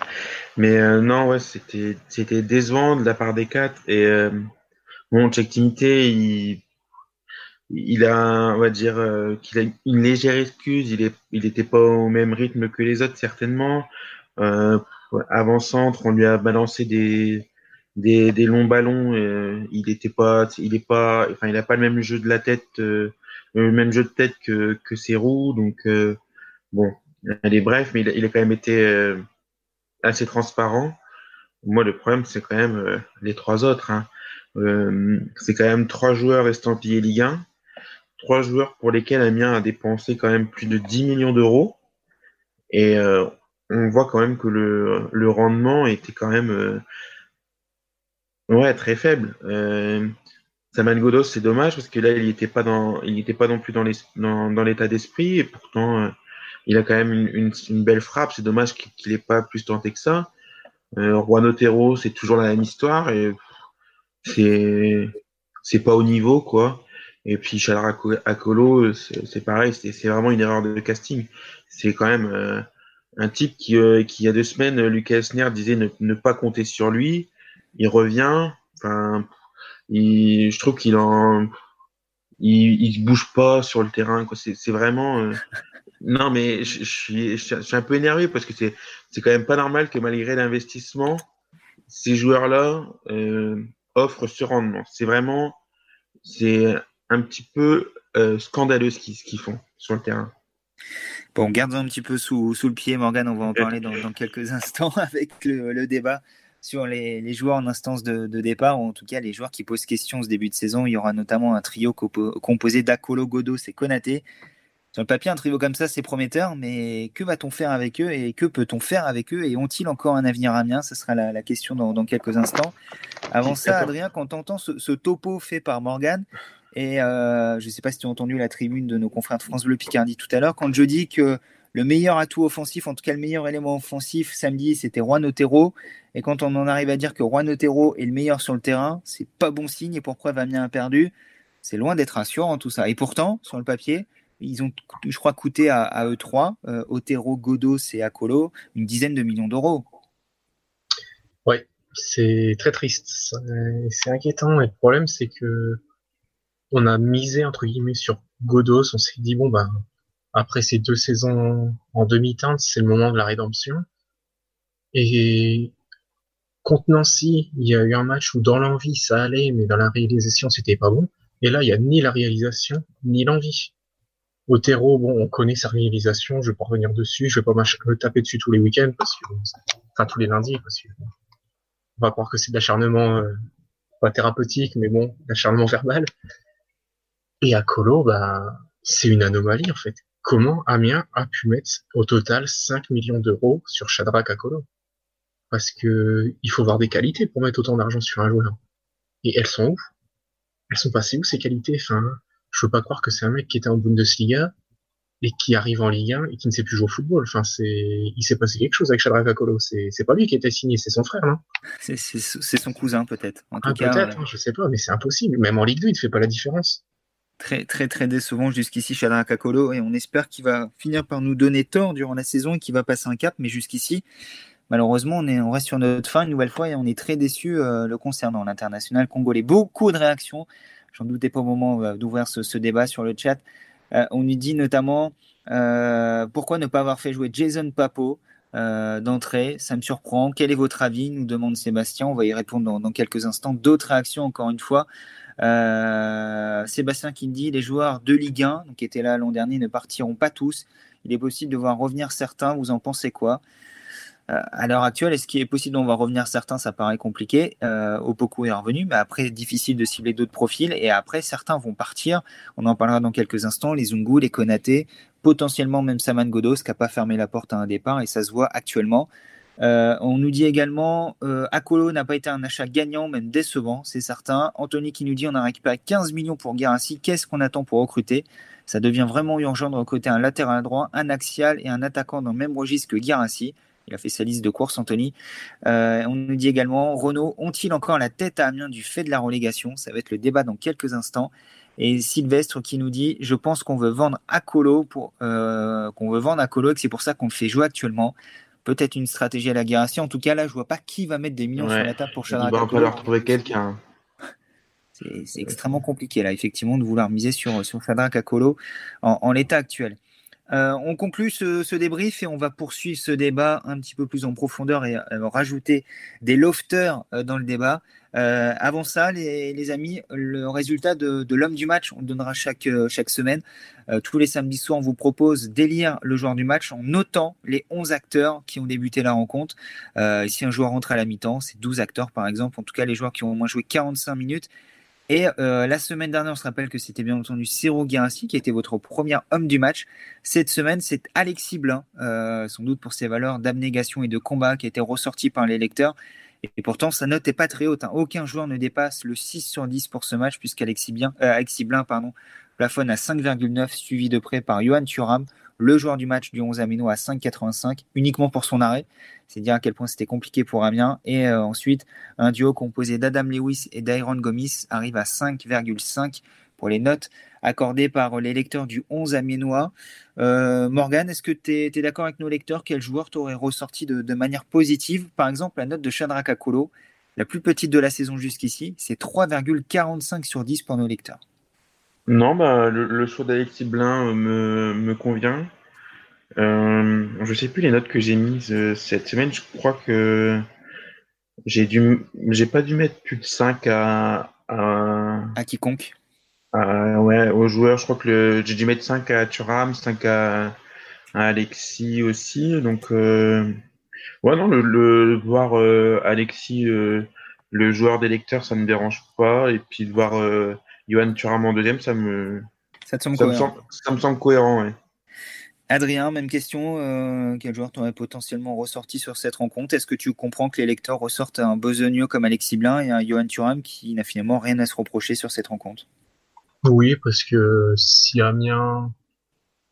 Mais euh, non, ouais, c'était c'était décevant de la part des quatre. Et euh, bon, Check Timité, il il a, on va dire, euh, qu'il a une légère excuse. Il est il était pas au même rythme que les autres certainement. Euh, avant centre, on lui a balancé des des, des longs ballons. il était pas, il est pas, enfin, il a pas le même jeu de la tête, le même jeu de tête que que ses roues. Donc bon, elle est bref, mais il il a quand même été euh, assez transparent. Moi, le problème, c'est quand même euh, les trois autres. Hein. Euh, c'est quand même trois joueurs estampillés Ligue 1, trois joueurs pour lesquels Amiens a dépensé quand même plus de 10 millions d'euros. Et on voit quand même que le, le rendement était quand même ouais, très faible. Saman Godos, c'est dommage parce que là, il n'était pas dans, il n'était pas non plus dans l'état d'esprit et pourtant il a quand même une, belle frappe. C'est dommage qu'il n'ait pas plus tenté que ça. Euh, Juan Otero, c'est toujours la même histoire et c'est c'est pas au niveau quoi. Et puis Chadra Akolo, c'est pareil, c'est vraiment une erreur de casting. C'est quand même euh, un type qui, euh, qui, il y a deux semaines, Lucas Esner disait ne, pas compter sur lui. Il revient. Enfin, il, je trouve qu'il en, il, il bouge pas sur le terrain. C'est vraiment, euh, non, mais je, je, suis, je, suis, un peu énervé parce que c'est, c'est quand même pas normal que malgré l'investissement, ces joueurs-là euh, offrent ce rendement. C'est vraiment, c'est un petit peu euh, scandaleux ce qu'ils, ce qu'ils font sur le terrain. Bon, gardons un petit peu sous, sous le pied, Morgan. On va en parler dans, dans quelques instants avec le, le débat sur les, les, joueurs en instance de, de, départ, ou en tout cas les joueurs qui posent question ce début de saison. Il y aura notamment un trio composé d'Akolo, Godos et Konaté. Sur le papier, un trio comme ça, c'est prometteur, mais que va-t-on faire avec eux et que peut-on faire avec eux? Et ont-ils encore un avenir à Amiens? Ce sera la, la question dans, dans, quelques instants. Avant ça, Adrien, quand tu entends ce, ce, topo fait par Morgan, et euh, je ne sais pas si tu as entendu la tribune de nos confrères de France Bleu Picardie tout à l'heure, quand je dis que le meilleur atout offensif, en tout cas le meilleur élément offensif samedi, c'était Juan Otero. Et quand on en arrive à dire que Juan Otero est le meilleur sur le terrain, c'est pas bon signe. Et pourquoi Amiens a perdu C'est loin d'être rassurant tout ça. Et pourtant, sur le papier, ils ont, je crois, coûté à, eux trois, euh, Otero, Godos et Akolo, une dizaine de millions d'euros. Oui, c'est très triste. C'est inquiétant. Et le problème, c'est que on a misé, entre guillemets, sur Godos. On s'est dit, bon, ben, après ces deux saisons en demi-teinte, c'est le moment de la rédemption. Et contre Nancy, il y a eu un match où dans l'envie, ça allait, mais dans la réalisation, c'était pas bon. Et là, il y a ni la réalisation, ni l'envie. Otero, bon, on connaît sa réalisation, je vais pas revenir dessus, je vais pas me taper dessus tous les week-ends, parce que, enfin, tous les lundis, parce que, on va croire que c'est de l'acharnement, euh, pas thérapeutique, mais bon, l'acharnement verbal. Et à Colo, bah, c'est une anomalie, en fait. Comment Amiens a pu mettre au total 5 millions d'euros sur Shadrach Akolo? Parce que, il faut voir des qualités pour mettre autant d'argent sur un joueur. Et elles sont où? Elles sont passées où, ces qualités? Enfin, je veux pas croire que c'est un mec qui était en Bundesliga et qui arrive en Ligue 1 et qui ne sait plus jouer au football. Enfin, c'est, il s'est passé quelque chose avec Shadrach Akolo. C'est, c'est pas lui qui était signé, c'est son frère, non c'est, c'est, c'est son cousin peut-être. En tout ah, cas, peut-être, euh... je sais pas, mais c'est impossible. Même en Ligue 2, il ne fait pas la différence. Très, très, très décevant jusqu'ici, Shadrach Akolo, et on espère qu'il va finir par nous donner tort durant la saison et qu'il va passer un cap, mais jusqu'ici, malheureusement, on, est, on reste sur notre fin une nouvelle fois et on est très déçus le concernant, l'international congolais. Beaucoup de réactions, j'en doutais pas au moment d'ouvrir ce, débat sur le chat. on nous dit notamment pourquoi ne pas avoir fait jouer Jason Papo euh, d'entrée? Ça me surprend. Quel est votre avis? Nous demande Sébastien. On va y répondre dans, quelques instants. D'autres réactions, encore une fois. Euh, Sébastien qui dit les joueurs de Ligue 1, qui étaient là l'an dernier, ne partiront pas tous. Il est possible de voir revenir certains. Vous en pensez quoi? euh, à l'heure actuelle, est-ce qu'il est possible d'en voir revenir certains Ça paraît compliqué. Euh, Opoku est revenu, mais après, difficile de cibler d'autres profils. Et après, certains vont partir. On en parlera dans quelques instants. Les Zungu, les Konaté, potentiellement même Saman Godos, qui n'a pas fermé la porte à un départ, et ça se voit actuellement. Euh, on nous dit également, euh, Akolo n'a pas été un achat gagnant, même décevant, c'est certain. Anthony qui nous dit, on a récupéré 15 millions pour Guérassi. Qu'est-ce qu'on attend pour recruter? Ça devient vraiment urgent de recruter un latéral droit, un axial et un attaquant dans le même registre que Guérassi. Il a fait sa liste de courses, Anthony. Euh, on nous dit également, Renault ont-ils encore la tête à Amiens du fait de la relégation? Ça va être le débat dans quelques instants. Et Sylvestre qui nous dit, je pense qu'on veut vendre à Colo pour euh, qu'on veut vendre à Colo et que c'est pour ça qu'on le fait jouer actuellement. Peut-être une stratégie à la Guérassi. En tout cas, là, je vois pas qui va mettre des millions sur la table pour Shadrach Il va falloir trouver quelqu'un. C'est extrêmement compliqué là, effectivement, de vouloir miser sur, sur Shadrach Akolo en, en l'état actuel. Euh, on conclut ce, débrief et on va poursuivre ce débat un petit peu plus en profondeur et euh, rajouter des lofters euh, dans le débat. avant ça, les, amis, le résultat de, l'homme du match, on le donnera chaque, chaque semaine. tous les samedis soirs, on vous propose d'élire le joueur du match en notant les 11 acteurs qui ont débuté la rencontre. si un joueur rentre à la mi-temps, c'est 12 acteurs par exemple, en tout cas les joueurs qui ont au moins joué 45 minutes et euh, la semaine dernière, on se rappelle que c'était bien entendu Ciro Guirassi qui était votre premier homme du match. Cette semaine, c'est Alexis Blin, euh, sans doute pour ses valeurs d'abnégation et de combat qui a été ressorti par les lecteurs. Et pourtant, sa note n'est pas très haute. Hein. Aucun joueur ne dépasse le 6 sur 10 pour ce match, puisqu'Alexis euh, Blin pardon, plafonne à 5,9, suivi de près par Johan Thuram le joueur du match du 11 Amino à 5,85 uniquement pour son arrêt. C'est dire à quel point c'était compliqué pour Amiens. Et euh, ensuite, un duo composé d'Adam Lewis et d'Iron Gomis arrive à 5,5 pour les notes accordées par les lecteurs du 11 Amiénois. Euh, Morgan, est-ce que tu es, d'accord avec nos lecteurs? Quel joueur t'aurait ressorti de, manière positive? Par exemple, la note de Shadrach Akolo, la plus petite de la saison jusqu'ici, c'est 3,45 sur 10 pour nos lecteurs. Non, bah, le, choix d'Alexis Blin me, me convient. Euh, je sais plus les notes que j'ai mises euh, cette semaine. Je crois que j'ai dû, j'ai pas dû mettre plus de 5 à, à, à quiconque. ouais, aux joueurs. Je crois que j'ai dû mettre 5 à Thuram, 5 à, Alexis aussi. Donc, euh, ouais, non, le, le voir euh, Alexis, euh, le joueur des lecteurs, ça me dérange pas. Et puis de voir Johan Thuram en deuxième, ça me, ça, semble, cohérent. ça me semble cohérent. Ouais. Adrien, même question. Euh, quel joueur t'aurais potentiellement ressorti sur cette rencontre? Est-ce que tu comprends que les lecteurs ressortent un besogneux comme Alexis Blin et un Johan Thuram qui n'a finalement rien à se reprocher sur cette rencontre? Oui, parce que si Amiens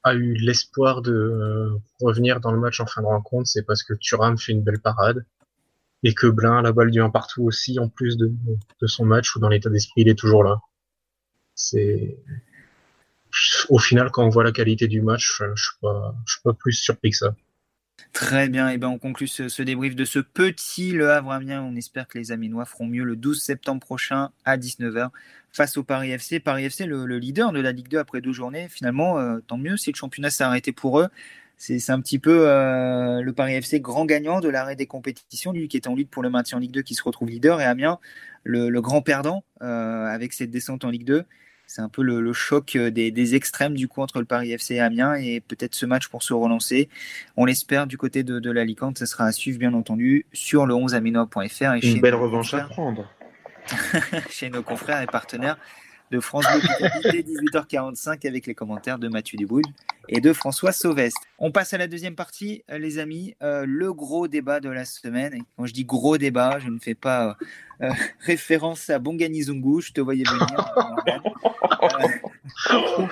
a eu l'espoir de revenir dans le match en fin de rencontre, c'est parce que Thuram fait une belle parade et que Blin a la balle du 1 partout aussi, en plus de, de son match où dans l'état d'esprit il est toujours là. C'est au final, quand on voit la qualité du match, je ne suis, pas plus surpris que ça. Très bien, et ben on conclut ce, débrief de ce petit Le Havre Amiens. On espère que les Aminois feront mieux le 12 septembre prochain à 19h face au Paris FC. Paris FC, le, leader de la Ligue 2 après deux journées, finalement, euh, tant mieux si le championnat s'est arrêté pour eux. C'est un petit peu euh, le Paris FC grand gagnant de l'arrêt des compétitions, lui qui est en lutte pour le maintien en Ligue 2 qui se retrouve leader, et Amiens, le, grand perdant euh, avec cette descente en Ligue 2 c'est un peu le, choc euh, des, extrêmes du coup entre le Paris FC et Amiens et peut-être ce match pour se relancer. On l'espère du côté de, de l'Alicante, ça sera à suivre bien entendu sur le 11aminois.fr. Une belle revanche à prendre. chez nos confrères et partenaires de France Bleu 18h45 avec les commentaires de Mathieu Desboules et de François Sauvestre. On passe à la deuxième partie, euh, les amis. Euh, le gros débat de la semaine. Et quand je dis gros débat, je ne fais pas euh, référence à Bongani Zungu. Je te voyais venir. Oh,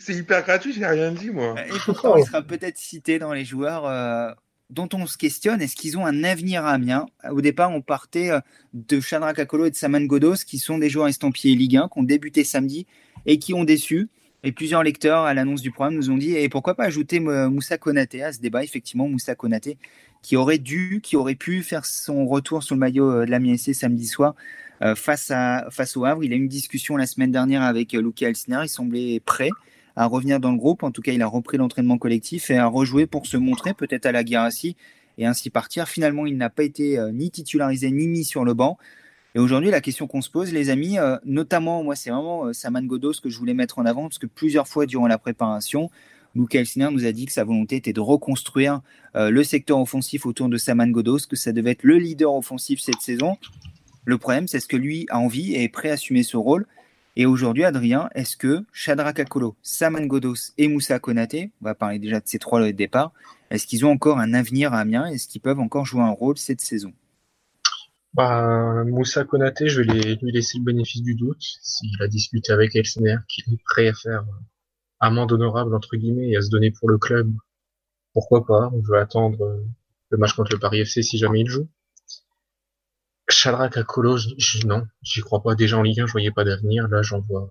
c'est hyper gratuit, j'ai rien dit moi. Et pourtant, il sera peut-être cité dans les joueurs dont on se questionne, est-ce qu'ils ont un avenir à Amiens? Au départ, on partait de Chandra Kakolo et de Saman Godos, qui sont des joueurs estampillés Ligue 1, qui ont débuté samedi et qui ont déçu. Et plusieurs lecteurs, à l'annonce du programme, nous ont dit et pourquoi pas ajouter Moussa Konaté à ce débat? Effectivement, Moussa Konaté, qui aurait dû, qui aurait pu faire son retour sur le maillot de la MSC samedi soir face, à, face au Havre. Il a eu une discussion la semaine dernière avec Luca Elsner. Il semblait prêt à revenir dans le groupe. En tout cas, il a repris l'entraînement collectif et a rejoué pour se montrer peut-être à la Guérassi et ainsi partir. Finalement, il n'a pas été ni titularisé ni mis sur le banc. Et aujourd'hui, la question qu'on se pose, les amis, euh, notamment, moi, c'est vraiment euh, Saman Godos que je voulais mettre en avant, parce que plusieurs fois durant la préparation, Luca Elsner nous a dit que sa volonté était de reconstruire euh, le secteur offensif autour de Saman Godos, que ça devait être le leader offensif cette saison. Le problème, c'est ce que lui a envie et est prêt à assumer ce rôle. Et aujourd'hui, Adrien, est-ce que Chadra Kakolo, Saman Godos et Moussa Konaté, on va parler déjà de ces trois au départ, est-ce qu'ils ont encore un avenir à Amiens? Est-ce qu'ils peuvent encore jouer un rôle cette saison? Bah, Moussa Konaté, je vais lui laisser le bénéfice du doute. S'il a discuté avec Elsner, qu'il est prêt à faire amende honorable, entre guillemets, et à se donner pour le club, pourquoi pas? On veut attendre euh, le match contre le Paris FC si jamais il joue. Chadra Kakolo, non, j'y crois pas. Déjà en Ligue 1, je voyais pas d'avenir. Là, j'en vois,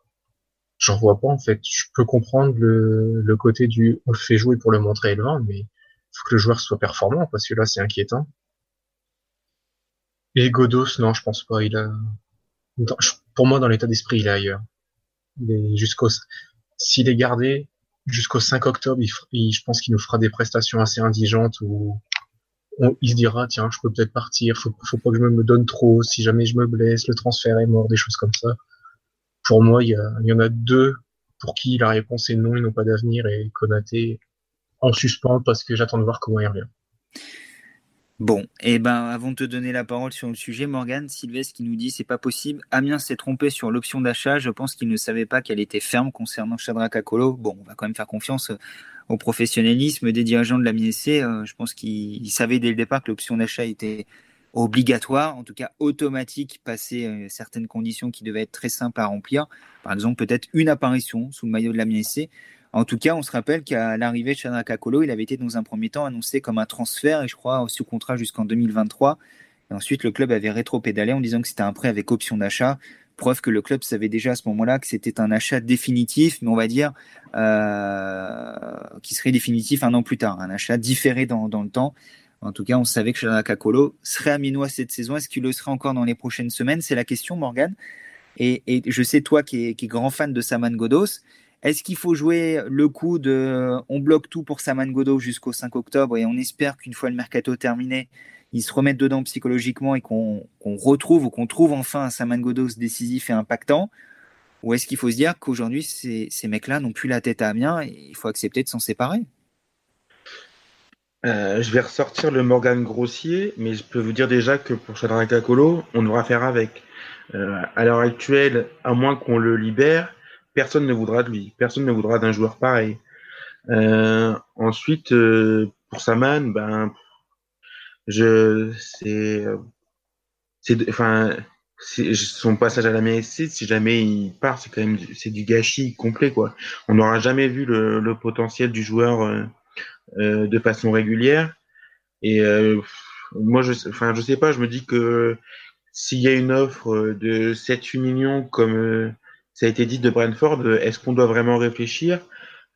j'en vois pas, en fait. Je peux comprendre le, côté du on le fait jouer pour le montrer et le vendre, mais faut que le joueur soit performant, parce que là, c'est inquiétant. Et Godos, non, je pense pas. Il a, pour moi, dans l'état d'esprit, il est ailleurs. Jusqu'au, s'il est gardé jusqu'au 5 octobre, il, je pense qu'il nous fera des prestations assez indigentes où il se dira, tiens, je peux peut-être partir, faut, faut pas que je me donne trop, si jamais je me blesse, le transfert est mort, des choses comme ça. Pour moi, il y, en a deux pour qui la réponse est non, ils n'ont pas d'avenir et Konaté en suspens parce que j'attends de voir comment il revient. Bon, et eh ben avant de te donner la parole sur le sujet, Morgan Sylvestre qui nous dit c'est pas possible. Amiens s'est trompé sur l'option d'achat. Je pense qu'il ne savait pas qu'elle était ferme concernant Chadra Kakolo. Bon, on va quand même faire confiance au professionnalisme des dirigeants de la MSC. Euh, je pense qu'ils savaient dès le départ que l'option d'achat était obligatoire, en tout cas automatique, passer euh, certaines conditions qui devaient être très simples à remplir. Par exemple, peut-être une apparition sous le maillot de la MSC. En tout cas, on se rappelle qu'à l'arrivée de Chandraka Kakolo, il avait été dans un premier temps annoncé comme un transfert et je crois sous contrat jusqu'en 2023. Et ensuite, le club avait rétro-pédalé en disant que c'était un prêt avec option d'achat. Preuve que le club savait déjà à ce moment-là que c'était un achat définitif, mais on va dire euh, qui serait définitif un an plus tard, un achat différé dans, le temps. En tout cas, on savait que Chandraka Kakolo serait à Minois cette saison. Est-ce qu'il le sera encore dans les prochaines semaines? C'est la question, Morgan. Et, je sais, toi qui es, qui es grand fan de Saman Godos, est-ce qu'il faut jouer le coup de on bloque tout pour Saman Godot jusqu'au 5 octobre et on espère qu'une fois le mercato terminé, ils se remettent dedans psychologiquement et qu'on retrouve ou qu'on trouve enfin un Saman Godos décisif et impactant Ou est-ce qu'il faut se dire qu'aujourd'hui, ces, mecs-là n'ont plus la tête à Amiens et il faut accepter de s'en séparer? Euh, je vais ressortir le Morgan Grossier, mais je peux vous dire déjà que pour Shadraka Colo, on devra faire avec. Euh, à l'heure actuelle, à moins qu'on le libère, personne ne voudra de lui, personne ne voudra d'un joueur pareil. Euh, ensuite, pour Saman, ben, je, c'est, c'est, enfin, son passage à la MSC, si jamais il part, c'est quand même, c'est du gâchis complet, quoi. On n'aura jamais vu le, le, potentiel du joueur euh, euh de façon régulière. Et euh, moi, je, enfin, je sais pas, je me dis que s'il y a une offre de 7-8 millions comme ça a été dit de Brentford, euh, est-ce qu'on doit vraiment réfléchir?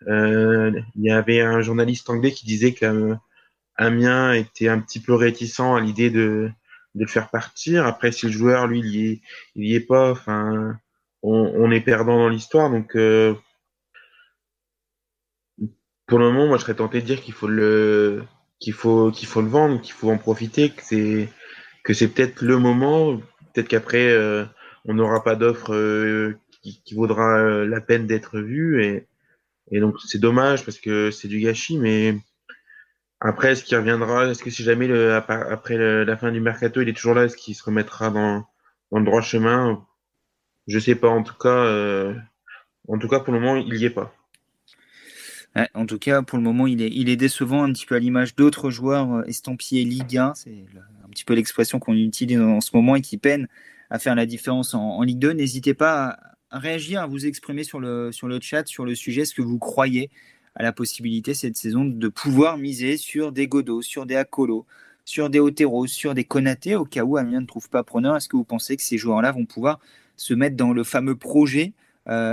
Euh, Il y avait un journaliste anglais qui disait qu'Amiens était un petit peu réticent à l'idée de, de le faire partir. Après, si le joueur, lui, il y est, il y est pas, enfin, on, on est perdant dans l'histoire. Donc, euh, pour le moment, moi, je serais tenté de dire qu'il faut le, qu'il faut, qu'il faut le vendre, qu'il faut en profiter, que c'est, que c'est peut-être le moment. Peut-être qu'après, euh, on n'aura pas d'offre euh, qui, vaudra euh, la peine d'être vu. Et, et donc, c'est dommage parce que c'est du gâchis, mais après, est-ce qu'il reviendra? Est-ce que si jamais, le, après la fin du mercato, il est toujours là, est-ce qu'il se remettra dans, le droit chemin? Je sais pas. En tout cas, euh, en tout cas, pour le moment, il y est pas. en tout cas, pour le moment, il est, il est décevant, un petit peu à l'image d'autres joueurs euh, estampillés Ligue 1. C'est un petit peu l'expression qu'on utilise en ce moment et qui peine à faire la différence en, Ligue 2. N'hésitez pas réagir, à vous exprimer sur le chat, sur le sujet, ce que vous croyez à la possibilité cette saison de pouvoir miser sur des Godot, sur des Akolo, sur des Otero, sur des Konaté, au cas où Amiens ne trouve pas preneur. Est-ce que vous pensez que ces joueurs-là vont pouvoir se mettre dans le fameux projet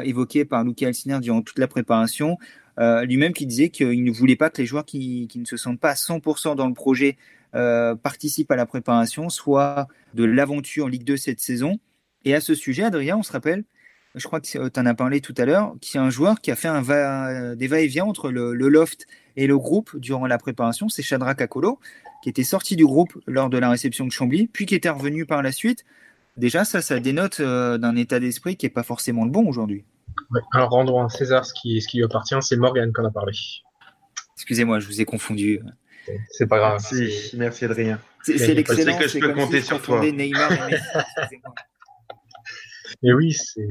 évoqué par Luca Elsner durant toute la préparation? Lui-même qui disait qu'il ne voulait pas que les joueurs qui, ne se sentent pas à 100% dans le projet participent à la préparation, soit de l'aventure Ligue 2 cette saison. Et à ce sujet, Adrien, on se rappelle, je crois que tu en as parlé tout à l'heure, qu'il y a un joueur qui a fait un va, des va-et-vient entre le, loft et le groupe durant la préparation, c'est Shadrach Akolo, qui était sorti du groupe lors de la réception de Chambly, puis qui était revenu par la suite. Déjà, ça, ça dénote euh, d'un état d'esprit qui n'est pas forcément le bon aujourd'hui. alors rendons à César ce qui, ce qui lui appartient, c'est Morgan qu'on a parlé. Excusez-moi, je vous ai confondu. C'est pas grave. Merci, merci Adrien. C'est l'excellence. que je peux compter sur toi. Neymar et Mais oui, c'est.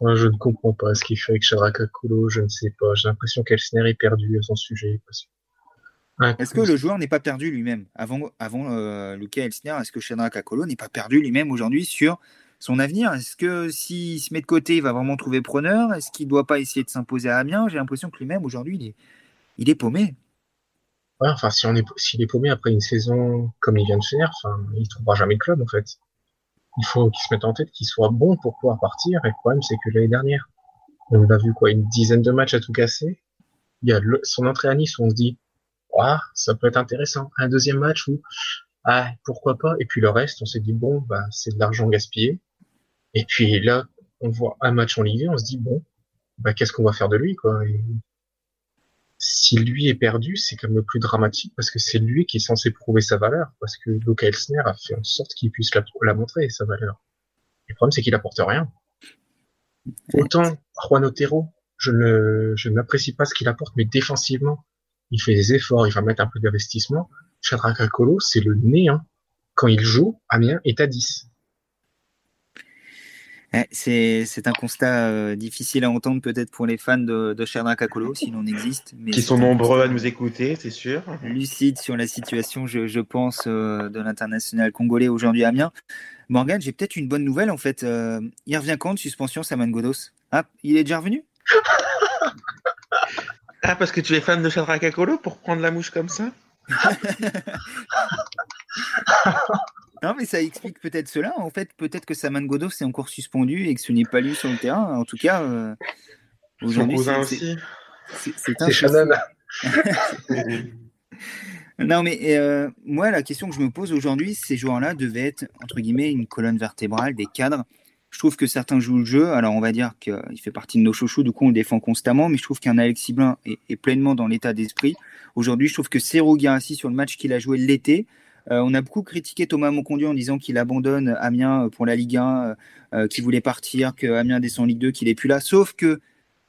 Enfin, je ne comprends pas ce qu'il fait avec Akolo, je ne sais pas. J'ai l'impression qu'Elsner est perdu à son sujet. Est-ce que le joueur n'est pas perdu lui-même? Avant, avant euh, Lucas Elsner, est-ce que Akolo n'est pas perdu lui-même aujourd'hui sur son avenir? Est-ce que s'il se met de côté, il va vraiment trouver preneur? Est-ce qu'il ne doit pas essayer de s'imposer à Amiens? J'ai l'impression que lui-même, aujourd'hui, il est, il est paumé. Ouais, enfin, si on est, s'il est paumé après une saison comme il vient de enfin, il ne trouvera jamais le club, en fait il faut qu'il se mette en tête qu'il soit bon pour pouvoir partir. Et le problème, c'est que l'année dernière, on a vu quoi, une dizaine de matchs à tout casser. Il y a son entrée à Nice où on se dit, ah, ça peut être intéressant. Un deuxième match où, ah, pourquoi pas? Et puis le reste, on s'est dit, bon, bah, c'est de l'argent gaspillé. Et puis là, on voit un match en Ligue on se dit, bon, bah, qu'est-ce qu'on va faire de lui, quoi? Si lui est perdu, c'est comme le plus dramatique parce que c'est lui qui est censé prouver sa valeur, parce que Luca Elsner a fait en sorte qu'il puisse la, montrer, sa valeur. Le problème, c'est qu'il apporte rien. Autant Juan Otero, je ne, je n'apprécie pas ce qu'il apporte, mais défensivement, il fait des efforts, il va mettre un peu d'investissement. Shadrach Akolo, c'est le néant. Quand il joue, Amiens est à 10. C'est un constat euh, difficile à entendre peut-être pour les fans de, de Shadrach Akolo, s'il en existe. Mais Qui sont nombreux à nous écouter, c'est sûr. Lucide sur la situation, je, je pense, euh, de l'international congolais aujourd'hui à Amiens. Morgan, j'ai peut-être une bonne nouvelle en fait. Euh, il revient quand de suspension, Saman Godos? Ah, il est déjà revenu? Ah, parce que tu es fan de Shadrach Akolo pour prendre la mouche comme ça? Non, mais ça explique peut-être cela. En fait, peut-être que Saman Godos est encore suspendu et que ce n'est pas lui sur le terrain. En tout cas, euh, aujourd'hui. aussi. C'est un. Shannon. non, mais euh, moi, la question que je me pose aujourd'hui, ces joueurs-là devaient être, entre guillemets, une colonne vertébrale, des cadres. Je trouve que certains jouent le jeu. Alors, on va dire qu'il fait partie de nos chouchous, du coup, on le défend constamment. Mais je trouve qu'un Alexis Blin est, pleinement dans l'état d'esprit. Aujourd'hui, je trouve que Serro Guirassi, sur le match qu'il a joué l'été, on a beaucoup critiqué Thomas Moncondu en disant qu'il abandonne Amiens pour la Ligue 1, euh, euh, qu'il voulait partir, que Amiens descend en Ligue 2, qu'il n'est plus là. Sauf que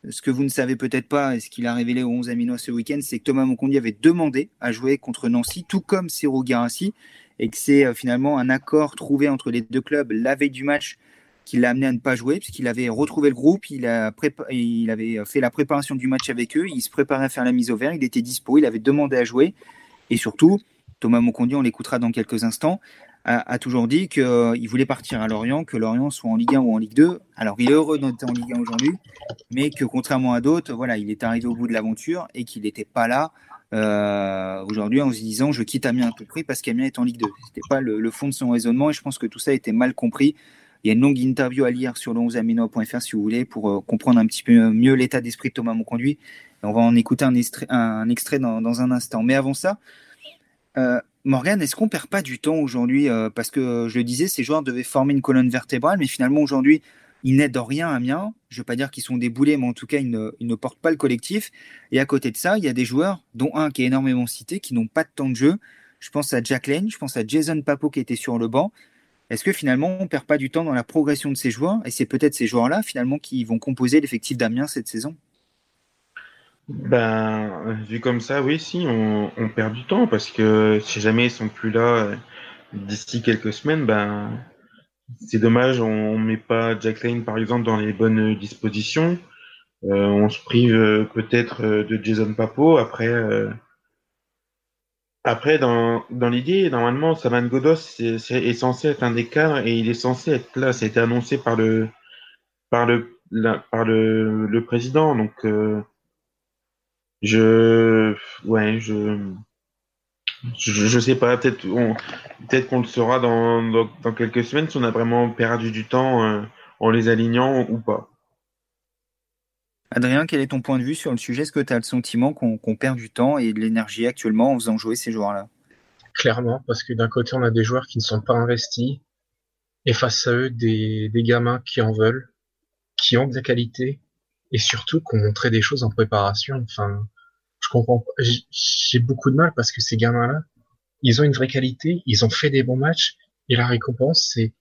ce que vous ne savez peut-être pas, et ce qu'il a révélé au 11 Aminois ce week-end, c'est que Thomas Moncondu avait demandé à jouer contre Nancy, tout comme Ciro Garassi, et que c'est finalement un accord trouvé entre les deux clubs la veille du match qui l'a amené à ne pas jouer, puisqu'il avait retrouvé le groupe, il, a il avait fait la préparation du match avec eux, il se préparait à faire la mise au vert, il était dispo, il avait demandé à jouer, et surtout, Thomas Moncondier, on l'écoutera dans quelques instants, a, toujours dit qu'il euh, voulait partir à Lorient, que Lorient soit en Ligue 1 ou en Ligue 2. Alors, il est heureux d'être en Ligue 1 aujourd'hui, mais que contrairement à d'autres, voilà, il est arrivé au bout de l'aventure et qu'il n'était pas là euh, aujourd'hui en se disant je quitte Amiens à tout prix parce qu'Amiens est en Ligue 2. Ce n'était pas le, fond de son raisonnement et je pense que tout ça a été mal compris. Il y a une longue interview à lire sur le 11amino.fr si vous voulez pour euh, comprendre un petit peu mieux l'état d'esprit de Thomas Monconduit. On va en écouter un extrait, dans, un instant. Mais avant ça, euh, Morgan, est-ce qu'on perd pas du temps aujourd'hui euh, Parce que euh, je le disais, ces joueurs devaient former une colonne vertébrale, mais finalement aujourd'hui, ils n'aident rien à Amiens. Je ne veux pas dire qu'ils sont déboulés, mais en tout cas, ils ne, portent pas le collectif. Et à côté de ça, il y a des joueurs, dont un qui est énormément cité, qui n'ont pas de temps de jeu. Je pense à Jack Lane, je pense à Jason Papo qui était sur le banc. Est-ce que finalement, on perd pas du temps dans la progression de ces joueurs? Et c'est peut-être ces joueurs-là, finalement, qui vont composer l'effectif d'Amiens cette saison? Ben, vu comme ça, oui, si, on, perd du temps parce que si jamais ils sont plus là euh, d'ici quelques semaines, ben, c'est dommage, on, met pas Jack Lane par exemple dans les bonnes dispositions. Euh, on se prive euh, peut-être de Jason Papo. Après, après dans, dans l'idée, normalement, Saman Godos est, est, censé être un des cadres et il est censé être là. Ça a été annoncé par le par le par le, le président, donc. Je, ouais, je, je, sais pas, peut-être peut-être qu'on le saura dans, dans, quelques semaines si on a vraiment perdu du temps euh, en les alignant ou pas. Adrien, quel est ton point de vue sur le sujet? Est-ce que tu as le sentiment qu'on perd du temps et de l'énergie actuellement en faisant jouer ces joueurs-là? Clairement, parce que d'un côté, on a des joueurs qui ne sont pas investis, et face à eux, des, des gamins qui en veulent, qui ont de la qualité, et surtout qui ont montré des choses en préparation. Enfin, je comprends J'ai beaucoup de mal parce que ces gamins-là, ils ont une vraie qualité, ils ont fait des bons matchs, et la récompense, c'est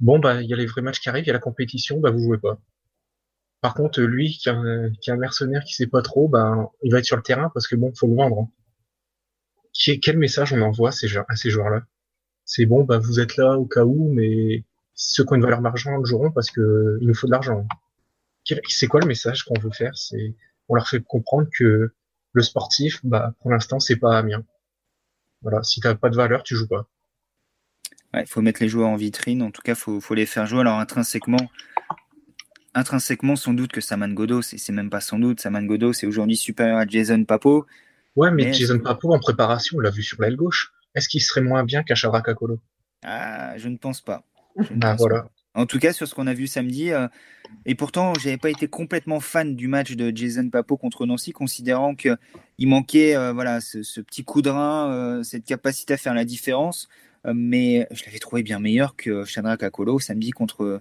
bon, bah, il y a les vrais matchs qui arrivent, il y a la compétition, bah, vous jouez pas. Par contre, lui, qui est un, mercenaire qui sait pas trop, bah, il va être sur le terrain parce que bon, faut le vendre. Hein. quel message on envoie à ces, à ces joueurs-là? C'est bon, bah, vous êtes là au cas où, mais ceux qui ont une valeur d'argent le joueront parce que il nous faut de l'argent. C'est quoi le message qu'on veut faire? C'est on leur fait comprendre que le sportif, bah, pour l'instant, c'est pas Amiens. Voilà, si t'as pas de valeur, tu joues pas. Il faut mettre les joueurs en vitrine. En tout cas, faut, faut les faire jouer. Alors intrinsèquement, intrinsèquement, sans doute que Saman Godo, c'est même pas sans doute. Saman Godo, c'est aujourd'hui supérieur à Jason Papo. Ouais, mais, Jason Papo en préparation, on l'a vu sur l'aile gauche. Est-ce qu'il serait moins bien qu'à Kakolo Ah, je ne pense pas. ah, voilà. En tout cas, sur ce qu'on a vu samedi, euh, et pourtant, j'avais pas été complètement fan du match de Jason Papo contre Nancy, considérant qu'il manquait euh, voilà, ce, petit coup de rein, euh, cette capacité à faire la différence. mais je l'avais trouvé bien meilleur que Shadrach Akolo samedi contre,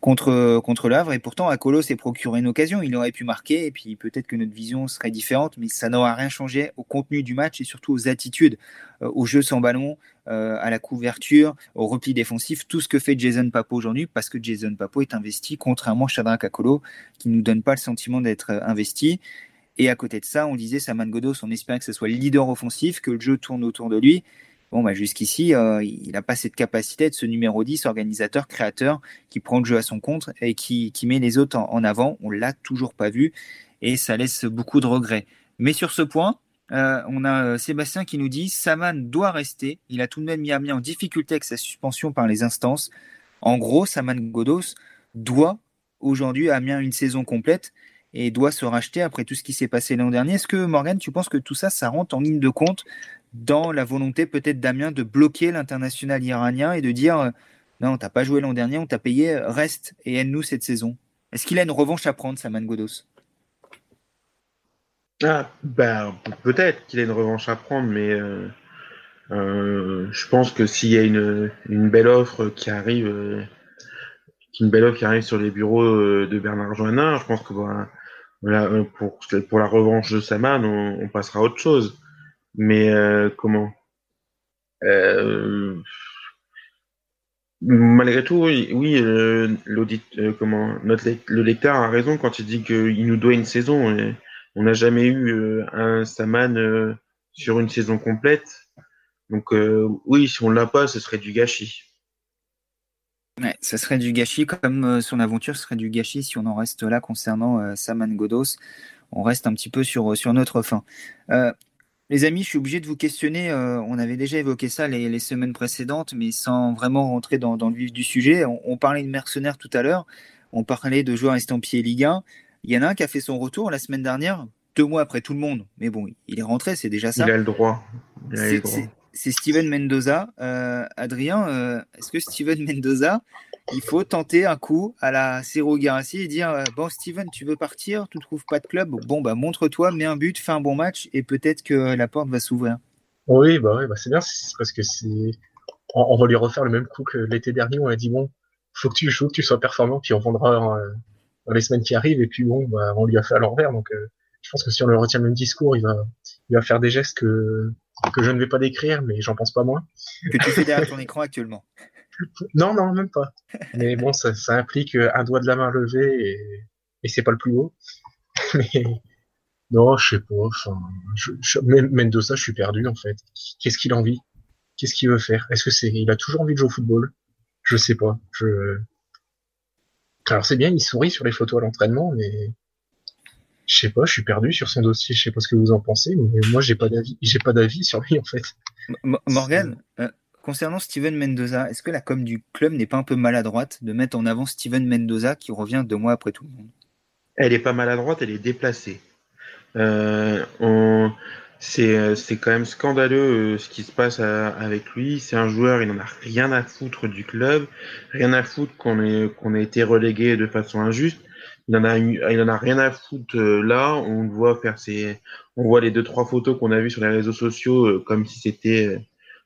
contre, contre l'Havre. Et pourtant, Akolo s'est procuré une occasion. Il aurait pu marquer, et puis peut-être que notre vision serait différente, mais ça n'aura rien changé au contenu du match et surtout aux attitudes, euh, au jeu sans ballon, euh, à la couverture, au repli défensif, tout ce que fait Jason Papo aujourd'hui, parce que Jason Papo est investi, contrairement à Shadrach Akolo, qui ne nous donne pas le sentiment d'être euh, investi. Et à côté de ça, on disait Saman Godos, on espérait que ce soit le leader offensif, que le jeu tourne autour de lui. Bon, bah, jusqu'ici, euh, il n'a pas cette capacité de ce numéro 10, organisateur, créateur, qui prend le jeu à son compte et qui, met les autres en, avant. On l'a toujours pas vu et ça laisse beaucoup de regrets. Mais sur ce point, euh, on a euh, Sébastien qui nous dit Saman doit rester. Il a tout de même mis Amiens en difficulté avec sa suspension par les instances. En gros, Saman Godos doit aujourd'hui Amiens une saison complète et doit se racheter après tout ce qui s'est passé l'an dernier. Est-ce que Morgan, tu penses que tout ça, ça rentre en ligne de compte dans la volonté peut-être d'Amiens de bloquer l'international iranien et de dire euh, non, t'as pas joué l'an dernier, on t'a payé, euh, reste et aide-nous cette saison. Est-ce qu'il a une revanche à prendre, Saman Godos ah, ben, peut-être qu'il a une revanche à prendre, mais euh, je pense que s'il y a une, belle offre qui arrive, une belle offre qui arrive sur les bureaux de Bernard Joannin, je pense que voilà, pour, pour la revanche de Saman, on passera à autre chose. Mais euh, comment? Euh, Malgré tout, oui, euh, l'audit, comment le lecteur a raison quand il dit qu'il nous doit une saison. On n'a jamais eu un Saman sur une saison complète. Donc oui, si on l'a pas, ce serait du gâchis. Ouais, ça serait du gâchis, comme son aventure serait du gâchis si on en reste là concernant Saman Godos. On reste un petit peu sur, sur notre fin. Les amis, je suis obligé de vous questionner. Euh, on avait déjà évoqué ça les, semaines précédentes, mais sans vraiment rentrer dans, le vif du sujet. On, parlait de mercenaires tout à l'heure. On parlait de joueurs estampillés Ligue 1. Il y en a un qui a fait son retour la semaine dernière, deux mois après tout le monde. Mais bon, il est rentré, c'est déjà ça. Il a le droit. C'est Steven Mendoza. Euh, Adrien, euh, est-ce que Steven Mendoza, il faut tenter un coup à la Ciro Garassi et dire euh, Bon, Steven, tu veux partir Tu ne trouves pas de club Bon, bah, montre-toi, mets un but, fais un bon match et peut-être que la porte va s'ouvrir. Oui, bah, bah c'est bien, parce que c'est. On, va lui refaire le même coup que l'été dernier on a dit Bon, faut que tu joues, que tu sois performant, puis on vendra dans les semaines qui arrivent, et puis bon, bah, on lui a fait à l'envers. Donc, je pense que si on le retient le même discours, il va, il va faire des gestes que, que je ne vais pas décrire, mais j'en pense pas moins. Que tu fais derrière ton écran actuellement. Non, non, même pas. Mais bon, ça, implique un doigt de la main levé et, et c'est pas le plus haut. Mais non, je sais pas. Enfin, je, je, Mendoza, je suis perdu en fait. Qu'est-ce qu'il a envie? Qu'est-ce qu'il veut faire? Est-ce que c'est, il a toujours envie de jouer au football? Je sais pas. Je. Alors c'est bien, il sourit sur les photos à l'entraînement, mais je sais pas, je suis perdu sur son dossier. Je sais pas ce que vous en pensez, mais moi j'ai pas d'avis. J'ai pas d'avis sur lui en fait. Morgan, euh, Concernant Steven Mendoza, est-ce que la com du club n'est pas un peu maladroite de mettre en avant Steven Mendoza qui revient deux mois après tout le monde? Elle n'est pas maladroite, elle est déplacée. Euh, euh, c'est quand même scandaleux euh, ce qui se passe avec lui. C'est un joueur, il n'en a rien à foutre du club, rien à foutre qu'on ait, qu'on ait été relégué de façon injuste. Il en a, il en a rien à foutre là. On le voit faire ses, on voit les deux trois photos qu'on a vues sur les réseaux sociaux comme si c'était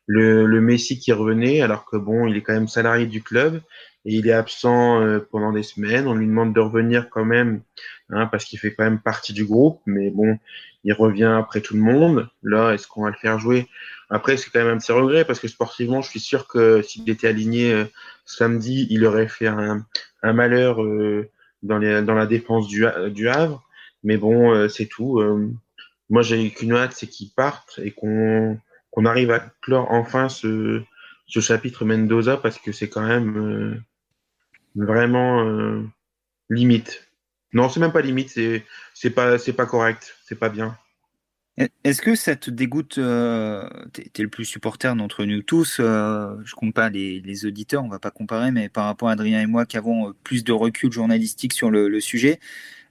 le, le Messi qui revenait, alors que bon, il est quand même salarié du club et il est absent euh, pendant des semaines. On lui demande de revenir quand même, hein, parce qu'il fait quand même partie du groupe, mais bon, il revient après tout le monde. Là, est-ce qu'on va le faire jouer? Après, c'est quand même un petit regret, parce que sportivement, je suis sûr que s'il était aligné euh, samedi, il aurait fait un, un malheur euh, dans, les, dans la défense du, du Havre. Mais bon, c'est tout. moi, j'ai qu'une hâte, c'est qu'il parte et qu'on qu'on arrive à clore enfin ce, ce chapitre Mendoza, parce que c'est quand même vraiment euh, limite. Non, c'est même pas limite, c'est pas pas correct, c'est pas bien. Est-ce que ça te dégoûte euh, T'es es le plus supporter d'entre nous tous. Euh, je compte pas les, auditeurs, on va pas comparer, mais par rapport à Adrien et moi qui avons euh, plus de recul journalistique sur le, sujet,